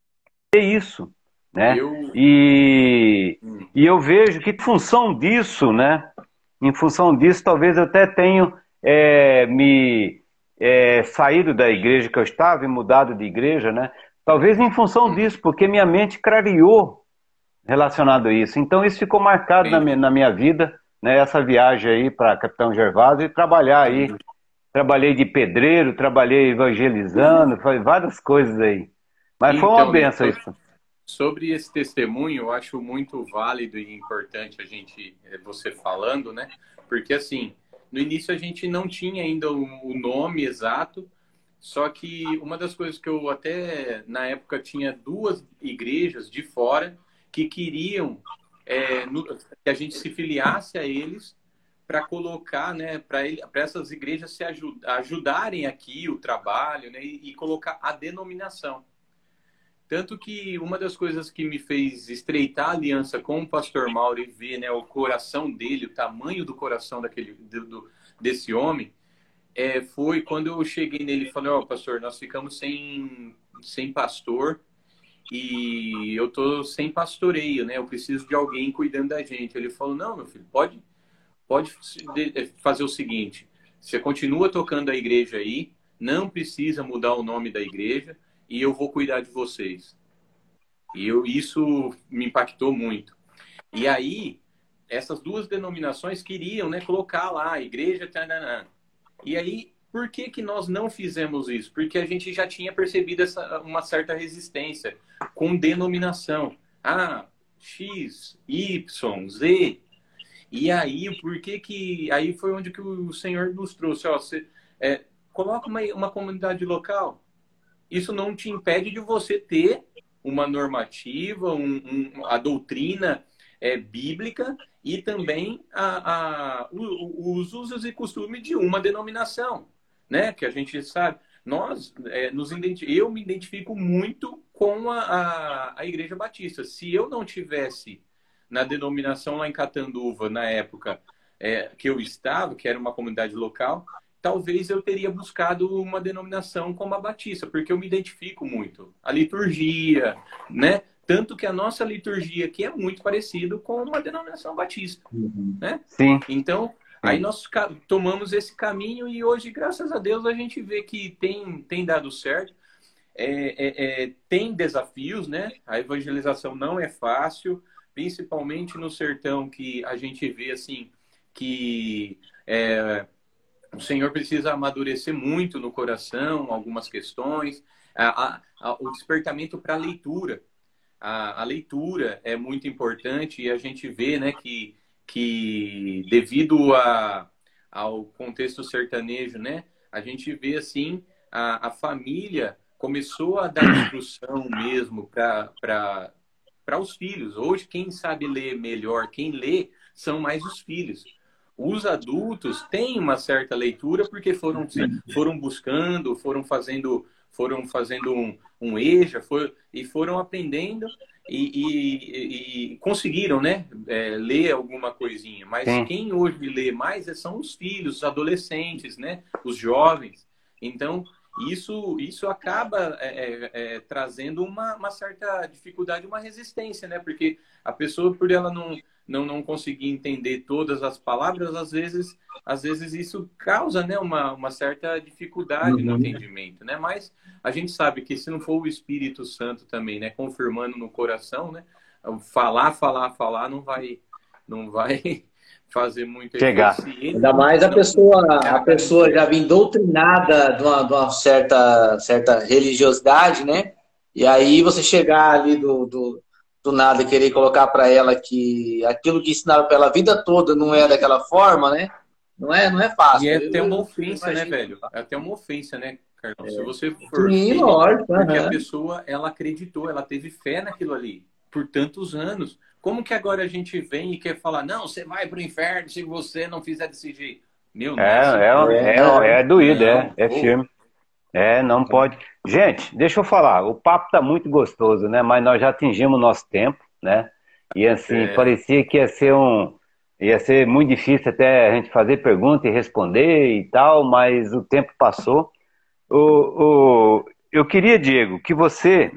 isso, né? Eu... E, hum. e eu vejo que em função disso, né? Em função disso, talvez eu até tenha é, me é, saído da igreja que eu estava e mudado de igreja, né? Talvez em função hum. disso, porque minha mente clareou relacionado a isso. Então isso ficou marcado na minha, na minha vida né, essa viagem aí para Capitão Gervásio e trabalhar aí. Trabalhei de pedreiro, trabalhei evangelizando, foi várias coisas aí. Mas então, foi uma então, benção isso. Sobre esse testemunho, eu acho muito válido e importante a gente, eh, você falando, né? Porque assim, no início a gente não tinha ainda o nome exato, só que uma das coisas que eu até na época tinha duas igrejas de fora que queriam é, no, que a gente se filiasse a eles para colocar, né, para essas igrejas se ajud, ajudarem aqui o trabalho, né, e, e, colocar a denominação. Tanto que uma das coisas que me fez estreitar a aliança com o pastor Mauro e ver, né, o coração dele, o tamanho do coração daquele do, desse homem, é, foi quando eu cheguei nele e falei, ó, oh, pastor, nós ficamos sem sem pastor e eu tô sem pastoreio, né? Eu preciso de alguém cuidando da gente. Ele falou: "Não, meu filho, pode pode eh, fazer o seguinte, você continua tocando a igreja aí, não precisa mudar o nome da igreja e eu vou cuidar de vocês". E eu, isso me impactou muito. E aí, essas duas denominações queriam, né, colocar lá igreja, tanana. E aí por que, que nós não fizemos isso? Porque a gente já tinha percebido essa, uma certa resistência com denominação. Ah, X, Y, Z. E aí, por que que... Aí foi onde que o Senhor nos trouxe. Ó, você, é, coloca uma, uma comunidade local. Isso não te impede de você ter uma normativa, um, um, a doutrina é, bíblica e também a, a, os usos e costumes de uma denominação né? Que a gente sabe. Nós, é, nos eu me identifico muito com a, a, a, Igreja Batista. Se eu não tivesse na denominação lá em Catanduva, na época é, que eu estava, que era uma comunidade local, talvez eu teria buscado uma denominação como a Batista, porque eu me identifico muito. A liturgia, né? Tanto que a nossa liturgia aqui é muito parecido com uma denominação batista, uhum. né? Sim. Então, Aí nós tomamos esse caminho e hoje, graças a Deus, a gente vê que tem, tem dado certo. É, é, é, tem desafios, né? A evangelização não é fácil, principalmente no sertão, que a gente vê assim que é, o Senhor precisa amadurecer muito no coração algumas questões, a, a, o despertamento para a leitura. A, leitura é muito importante e a gente vê, né, que que devido a, ao contexto sertanejo, né, a gente vê assim a, a família começou a dar instrução mesmo para os filhos. Hoje, quem sabe ler melhor, quem lê, são mais os filhos. Os adultos têm uma certa leitura porque foram, foram buscando, foram fazendo, foram fazendo um, um EJA foi, e foram aprendendo e, e, e conseguiram, né, é, ler alguma coisinha. Mas Sim. quem hoje lê mais são os filhos, os adolescentes, né, os jovens. Então, isso, isso acaba é, é, é, trazendo uma, uma, certa dificuldade, uma resistência, né? Porque a pessoa, por ela não, não, não conseguir entender todas as palavras, às vezes, às vezes isso causa né, uma, uma certa dificuldade uhum. no entendimento, né? Mas a gente sabe que se não for o Espírito Santo também, né, confirmando no coração, né? Falar, falar, falar não vai, não vai fazer muito Chegar. Ainda mais a pessoa, a pessoa já vem doutrinada de uma, de uma certa, certa religiosidade, né? E aí você chegar ali do, do, do nada e querer colocar para ela que aquilo que ensinaram para ela a vida toda não é daquela forma, né? Não é, não é fácil. E é até uma ofensa, né, velho? É até uma ofensa, né, Carlão? É. Se você for. Sim, lógico. Porque uhum. a pessoa, ela acreditou, ela teve fé naquilo ali por tantos anos. Como que agora a gente vem e quer falar, não, você vai pro inferno se você não fizer desse jeito? Meu é, é, é, é, é doído, é, é firme. É, não pode. Gente, deixa eu falar, o papo tá muito gostoso, né? Mas nós já atingimos o nosso tempo, né? E assim, é. parecia que ia ser um. Ia ser muito difícil até a gente fazer pergunta e responder e tal, mas o tempo passou. O, o, eu queria, Diego, que você.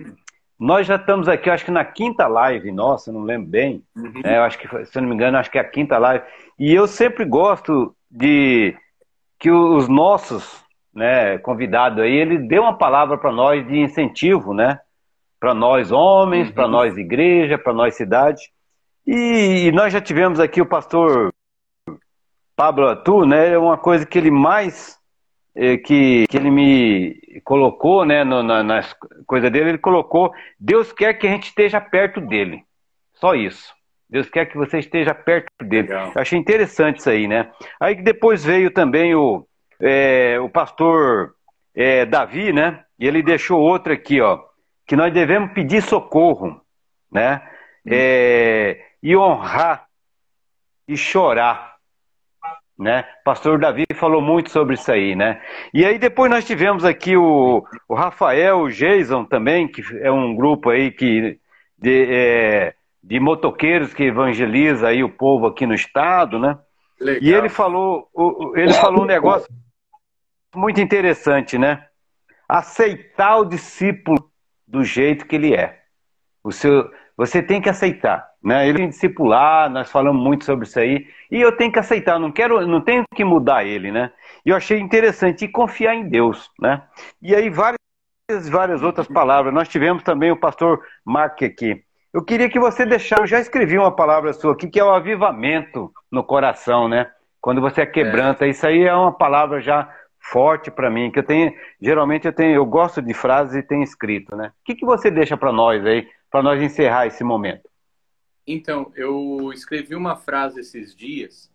Nós já estamos aqui, acho que na quinta live nossa, não lembro bem. Uhum. Né? eu acho que, se eu não me engano, acho que é a quinta live. E eu sempre gosto de que os nossos né, convidado aí, ele deu uma palavra para nós de incentivo, né? Para nós homens, uhum. para nós igreja, para nós cidade. E, e, nós já tivemos aqui o pastor Pablo Atu, né? É uma coisa que ele mais é, que, que ele me colocou, né, no, na, nas coisas dele, ele colocou: Deus quer que a gente esteja perto dele. Só isso. Deus quer que você esteja perto dele. Legal. Eu achei interessante isso aí, né? Aí depois veio também o, é, o pastor é, Davi, né? E ele deixou outra aqui, ó, que nós devemos pedir socorro, né? É, e honrar e chorar, né? Pastor Davi falou muito sobre isso aí, né? E aí depois nós tivemos aqui o, o Rafael, o Jason também, que é um grupo aí que de, é, de motoqueiros que evangeliza aí o povo aqui no estado, né? Legal. E ele falou, ele falou um negócio muito interessante, né? Aceitar o discípulo do jeito que ele é. O seu, você tem que aceitar, né? Ele tem que discipular, nós falamos muito sobre isso aí, e eu tenho que aceitar, não quero, não tenho que mudar ele, né? E eu achei interessante e confiar em Deus, né? E aí várias várias outras palavras. Nós tivemos também o pastor Mark aqui. Eu queria que você deixasse, eu já escrevi uma palavra sua aqui, que é o avivamento no coração, né? Quando você quebranta, é. isso aí é uma palavra já forte para mim, que eu tenho, geralmente eu tenho, eu gosto de frases e tenho escrito, né? O que, que você deixa para nós aí, para nós encerrar esse momento? Então, eu escrevi uma frase esses dias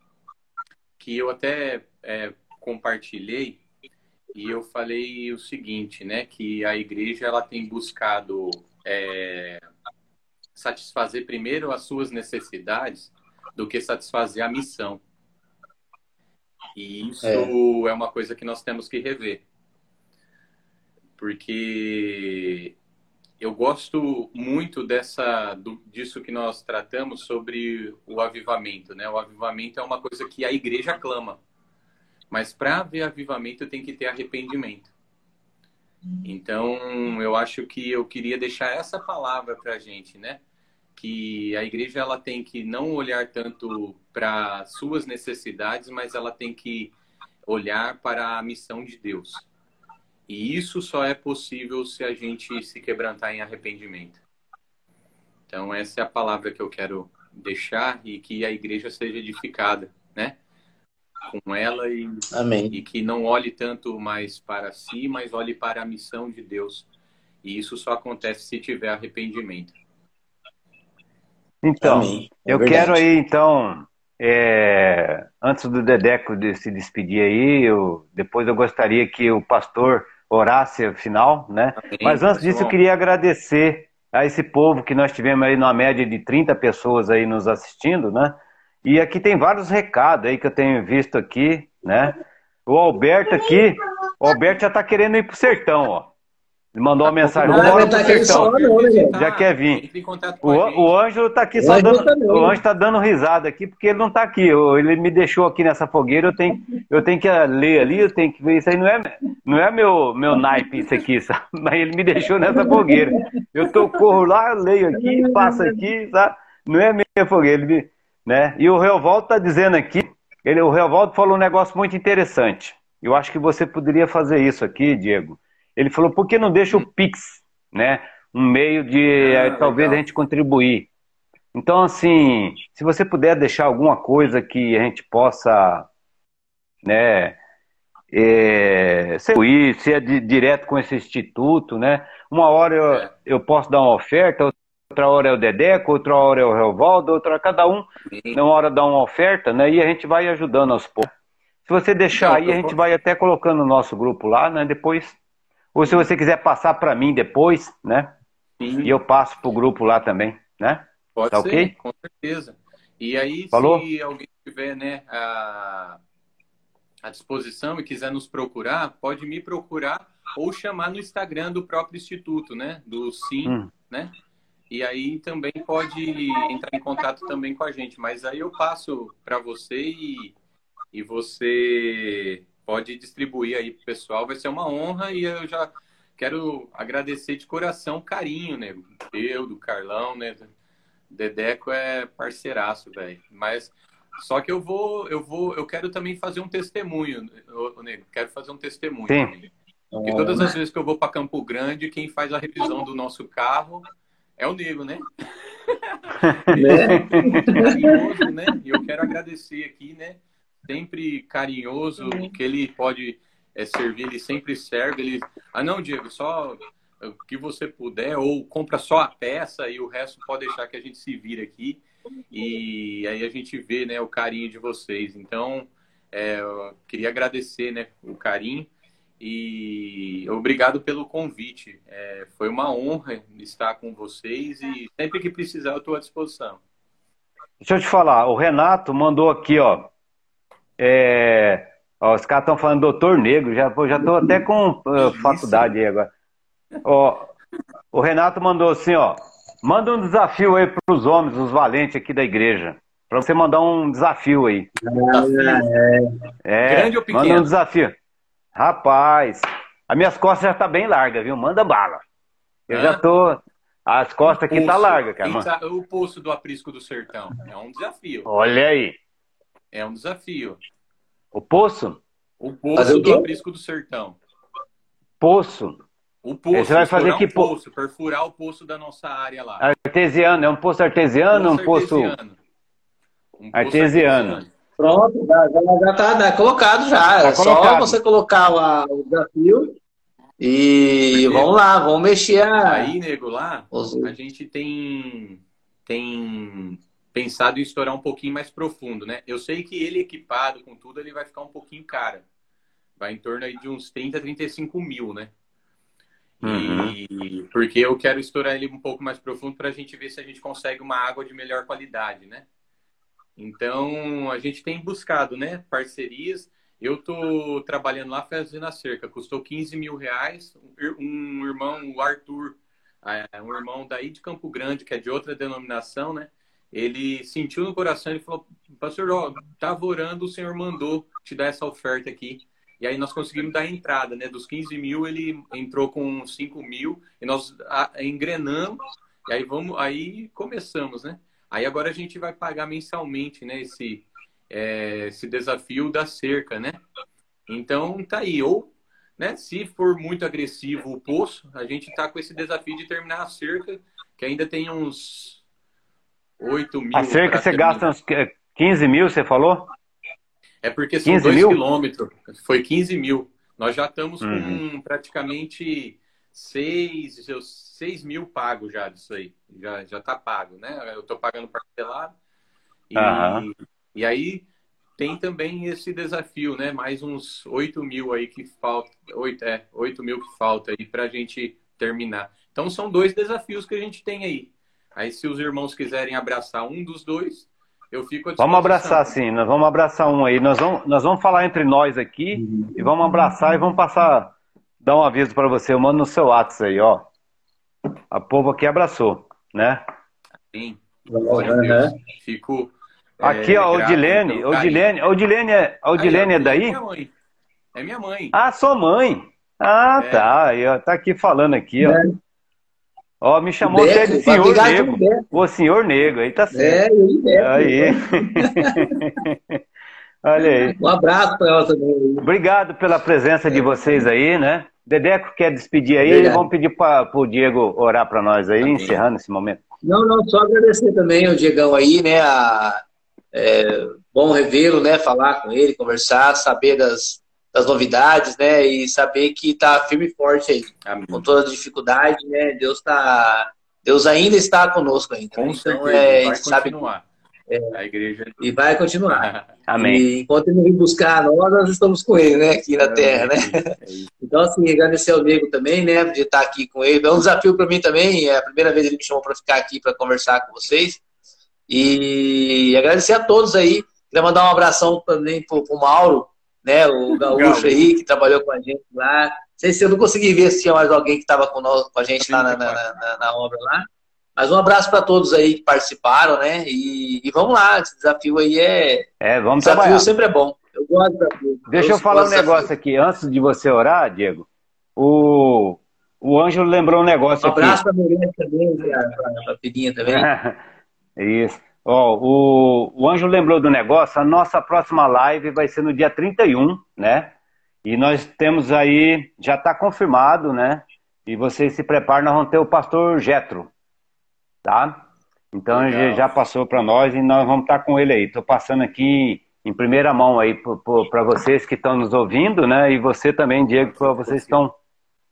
que eu até é, compartilhei e eu falei o seguinte, né? Que a igreja ela tem buscado é, satisfazer primeiro as suas necessidades do que satisfazer a missão. E isso é. é uma coisa que nós temos que rever. Porque eu gosto muito dessa do, disso que nós tratamos sobre o avivamento, né? O avivamento é uma coisa que a igreja clama, mas para haver avivamento tem que ter arrependimento. Então, eu acho que eu queria deixar essa palavra para a gente, né? que a igreja ela tem que não olhar tanto para suas necessidades, mas ela tem que olhar para a missão de Deus. E isso só é possível se a gente se quebrantar em arrependimento. Então essa é a palavra que eu quero deixar e que a igreja seja edificada, né? Com ela e, Amém. e que não olhe tanto mais para si, mas olhe para a missão de Deus. E isso só acontece se tiver arrependimento. Então, é eu verdade. quero aí, então, é, antes do Dedeco de se despedir aí, eu, depois eu gostaria que o pastor orasse a final, né? Amém, Mas antes disso, eu queria agradecer a esse povo que nós tivemos aí numa média de 30 pessoas aí nos assistindo, né? E aqui tem vários recados aí que eu tenho visto aqui, né? O Alberto aqui, o Alberto já está querendo ir pro sertão, ó. Ele mandou uma mensagem. Bora pro sertão. Não, já quer vir. O, o Ângelo tá aqui só dando. O Ângelo tá dando risada aqui porque ele não tá aqui. Ele me deixou aqui nessa fogueira. Eu tenho, eu tenho que ler ali, eu tenho que ver. Isso aí não é, não é meu, meu naipe, isso aqui, sabe? Mas ele me deixou nessa fogueira. Eu tô, corro lá, leio aqui, passo aqui, sabe? Não é minha fogueira. Ele, né? E o Reovaldo tá dizendo aqui. Ele, o Reovaldo falou um negócio muito interessante. Eu acho que você poderia fazer isso aqui, Diego ele falou, por que não deixa o Pix, né? Um meio de ah, talvez legal. a gente contribuir. Então, assim, se você puder deixar alguma coisa que a gente possa, né, é, se ir, se é de, direto com esse instituto, né? Uma hora eu, é. eu posso dar uma oferta, outra hora é o Dedeco, outra hora é o Revaldo, outra cada um, na hora dá uma oferta, né? E a gente vai ajudando aos poucos. Se você deixar aí, a gente vai até colocando no nosso grupo lá, né? Depois, ou se você quiser passar para mim depois, né? Sim. E eu passo pro grupo lá também, né? Pode tá ser, okay? com certeza. E aí, Falou? se alguém tiver, né, a, à disposição e quiser nos procurar, pode me procurar ou chamar no Instagram do próprio instituto, né? Do Sim, hum. né? E aí também pode entrar em contato também com a gente. Mas aí eu passo para você e, e você pode distribuir aí pro pessoal. Vai ser uma honra e eu já quero agradecer de coração o carinho, né? Eu, do Carlão, né? Dedeco é parceiraço, velho. Mas só que eu vou, eu vou, eu quero também fazer um testemunho, o Nego. Quero fazer um testemunho. Sim. Porque todas as vezes que eu vou para Campo Grande, quem faz a revisão do nosso carro é o Nego, né? né? carinhoso, né? E eu quero agradecer aqui, né? Sempre carinhoso, que ele pode é, servir, ele sempre serve. Ele, ah, não, Diego, só o que você puder, ou compra só a peça e o resto pode deixar que a gente se vira aqui. E aí a gente vê né, o carinho de vocês. Então, é, eu queria agradecer né, o carinho e obrigado pelo convite. É, foi uma honra estar com vocês e sempre que precisar eu estou à disposição. Deixa eu te falar, o Renato mandou aqui, ó. É, ó os caras estão falando doutor negro, já já estou até com uh, faculdade aí agora. Ó, o Renato mandou assim, ó. Manda um desafio aí para os homens, os valentes aqui da igreja. Para você mandar um desafio aí. É, é, Grande ou pequeno? Manda um desafio. Rapaz, as minhas costas já tá bem largas, viu? Manda bala. Eu Hã? já tô. As costas aqui tá largas, cara. Tá, o poço do aprisco do sertão. É um desafio. Olha aí. É um desafio. O poço? O poço do aprisco do sertão. Poço. O poço, você vai fazer que um poço, perfurar o poço da nossa área lá. Artesiano, é um poço artesiano ou um poço. Artesiano. Um poço artesiano. artesiano. Pronto, já, já tá, tá colocado já. Tá é só você colocar o, o desafio e Porque vamos lá, vamos mexer. A... Aí, nego, lá a gente tem, tem pensado em estourar um pouquinho mais profundo, né? Eu sei que ele equipado com tudo, ele vai ficar um pouquinho caro. Vai em torno aí de uns 30, 35 mil, né? Uhum. E porque eu quero estourar ele um pouco mais profundo para a gente ver se a gente consegue uma água de melhor qualidade, né? Então a gente tem buscado, né, parcerias. Eu estou trabalhando lá fazendo a cerca, custou 15 mil reais. Um irmão, o Arthur, é, um irmão daí de Campo Grande, que é de outra denominação, né? Ele sentiu no coração, ele falou, pastor, ó, estava orando, o Senhor mandou te dar essa oferta aqui. E aí nós conseguimos dar a entrada, né? Dos 15 mil, ele entrou com 5 mil e nós engrenamos. E aí vamos, aí começamos, né? Aí agora a gente vai pagar mensalmente, né? Esse, é, esse desafio da cerca, né? Então tá aí. Ou, né? Se for muito agressivo o poço, a gente tá com esse desafio de terminar a cerca, que ainda tem uns 8 mil. A cerca você gasta uns 15 mil, você falou? É porque são 2 quilômetros. Foi 15 mil. Nós já estamos uhum. com praticamente 6, 6 mil pago já disso aí. Já, já tá pago, né? Eu estou pagando parcelado. E, uhum. e aí tem também esse desafio, né? Mais uns 8 mil aí que falta. 8, é, 8 mil que falta aí para a gente terminar. Então são dois desafios que a gente tem aí. Aí se os irmãos quiserem abraçar um dos dois, eu fico Vamos abraçar sim, nós vamos abraçar um aí. Nós vamos, nós vamos falar entre nós aqui uhum. e vamos abraçar e vamos passar, dar um aviso para você. Eu mando no seu WhatsApp aí, ó. A povo aqui abraçou, né? Sim. Glória uhum. Deus. Fico. Aqui, é, ó, Odilene. Odilene, Odilene, é, Odilene é daí? É minha mãe. É minha mãe. Ah, sua mãe. Ah, é. tá. Ó, tá aqui falando aqui, ó. É. Ó, me chamou até de senhor negro. O senhor negro, aí tá certo. É, aí. Olha aí. Um abraço para ela também. Obrigado pela presença de vocês aí, né? Dedeco quer despedir aí, Obrigado. vamos pedir para o Diego orar para nós aí, Amém. encerrando esse momento. Não, não, só agradecer também ao Diegão aí, né? A, é, bom revê-lo, né? Falar com ele, conversar, saber das, das novidades, né? E saber que tá firme e forte aí. Amém. Com toda a dificuldade, né? Deus tá. Deus ainda está conosco ainda. Com né? então, é, vai sabe continuar. É, a igreja. E vai continuar. Amém. E enquanto ele vir buscar nós, nós estamos com ele, né? Aqui na é, Terra, né? É então, assim, agradecer ao Diego também, né? De estar aqui com ele. É um desafio para mim também. É a primeira vez que ele me chamou para ficar aqui para conversar com vocês. E agradecer a todos aí. Queria mandar um abração também pro, pro Mauro, né? O gaúcho aí, que trabalhou com a gente lá. Não sei se eu não consegui ver se tinha mais alguém que estava com, com a gente lá na, na, na, na obra lá. Mas um abraço para todos aí que participaram, né? E, e, vamos lá, esse desafio aí é. É, vamos desafio trabalhar. sempre é bom. Eu gosto do desafio. Deixa eu, eu falar um negócio aqui. Antes de você orar, Diego, o, o Ângelo lembrou um negócio aqui. Um abraço para a Mirella também, para a filhinha também. Isso. Ó, o, o Anjo lembrou do negócio, a nossa próxima live vai ser no dia 31, né? E nós temos aí, já está confirmado, né? E vocês se preparam, nós vamos ter o pastor Getro, tá? Então ele já passou para nós e nós vamos estar tá com ele aí. Estou passando aqui em primeira mão aí para vocês que estão nos ouvindo, né? E você também, Diego, para vocês que estão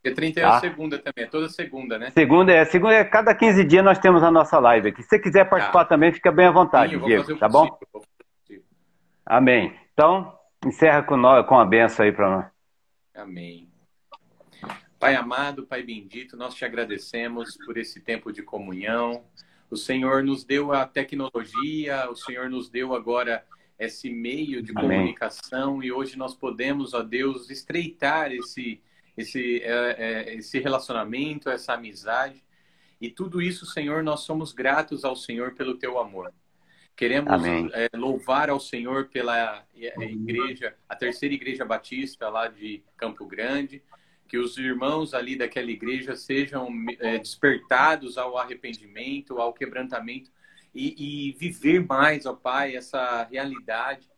porque 31 tá? é segunda também, é toda segunda, né? Segunda é, segunda é cada 15 dias nós temos a nossa live aqui. Se você quiser participar tá. também, fica bem à vontade, Sim, Diego, tá bom? Amém. Então, encerra com, nós, com a benção aí para nós. Amém. Pai amado, Pai bendito, nós te agradecemos por esse tempo de comunhão. O Senhor nos deu a tecnologia, o Senhor nos deu agora esse meio de Amém. comunicação e hoje nós podemos, ó Deus, estreitar esse esse, é, é, esse relacionamento, essa amizade. E tudo isso, Senhor, nós somos gratos ao Senhor pelo teu amor. Queremos é, louvar ao Senhor pela é, igreja, a terceira igreja batista lá de Campo Grande, que os irmãos ali daquela igreja sejam é, despertados ao arrependimento, ao quebrantamento e, e viver mais, ó Pai, essa realidade.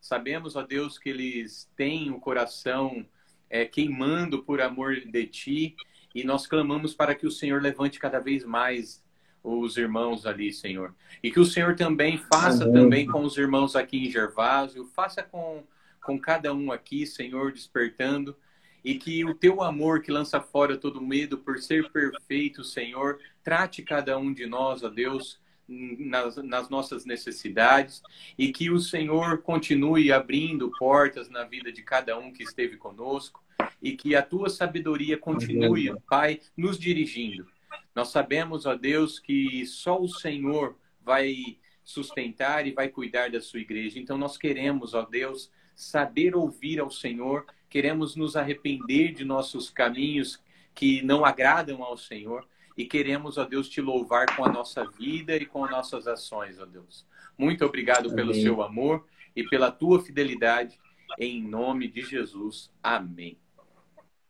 Sabemos, ó Deus, que eles têm o coração é, queimando por amor de ti, e nós clamamos para que o Senhor levante cada vez mais os irmãos ali, Senhor. E que o Senhor também faça Amém. também com os irmãos aqui em Gervásio, faça com, com cada um aqui, Senhor, despertando. E que o teu amor que lança fora todo medo por ser perfeito, Senhor, trate cada um de nós, ó Deus, nas, nas, nossas necessidades e que o Senhor continue abrindo portas na vida de cada um que esteve conosco e que a tua sabedoria continue, Pai, nos dirigindo. Nós sabemos, ó Deus, que só o Senhor vai sustentar e vai cuidar da sua igreja. Então nós queremos, ó Deus, saber ouvir ao Senhor, queremos nos arrepender de nossos caminhos que não agradam ao Senhor e queremos, ó Deus, te louvar com a nossa vida e com as nossas ações, ó Deus. Muito obrigado Amém. pelo seu amor e pela tua fidelidade. Em nome de Jesus. Amém.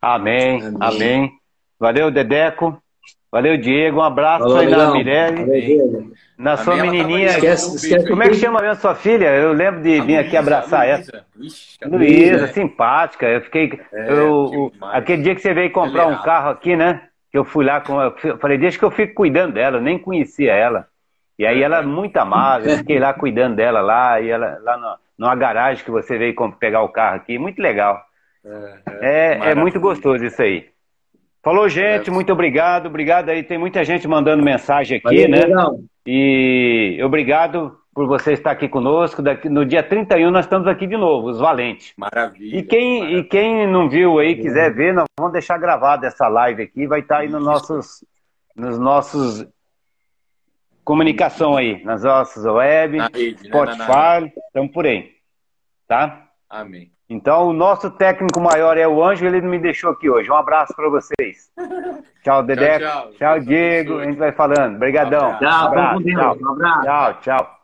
Amém. Amém. Amém. Valeu, Dedeco. Valeu, Diego. Um abraço Falou, aí na Mirelle. Na sua menininha. Esquece, esquece Como é que chama a sua filha? Eu lembro de vir aqui abraçar ela. Luísa, simpática. Eu fiquei. É, eu, aquele dia que você veio comprar um carro aqui, né? Que eu fui lá com. Eu falei, deixa que eu fico cuidando dela, eu nem conhecia ela. E aí ela é muito amável, eu fiquei lá cuidando dela lá, e ela lá no, numa garagem que você veio pegar o carro aqui, muito legal. É, é, é, é muito gostoso isso aí. Falou, gente, muito obrigado, obrigado aí. Tem muita gente mandando mensagem aqui, Valeu, né? Legal. E obrigado por você estar aqui conosco. No dia 31 nós estamos aqui de novo, os Valentes. Maravilha. E quem, maravilha. E quem não viu aí, quiser ver, nós vamos deixar gravada essa live aqui, vai estar aí nos nossos, nos nossos comunicação aí, nas nossas web, rede, Spotify, né? estamos por aí. Tá? Amém. Então, o nosso técnico maior é o Anjo, ele me deixou aqui hoje. Um abraço para vocês. Tchau, Dedé. Tchau, tchau. tchau, Diego. A gente vai falando. Obrigadão. Tchau, um abraço. Tchau, tchau. tchau.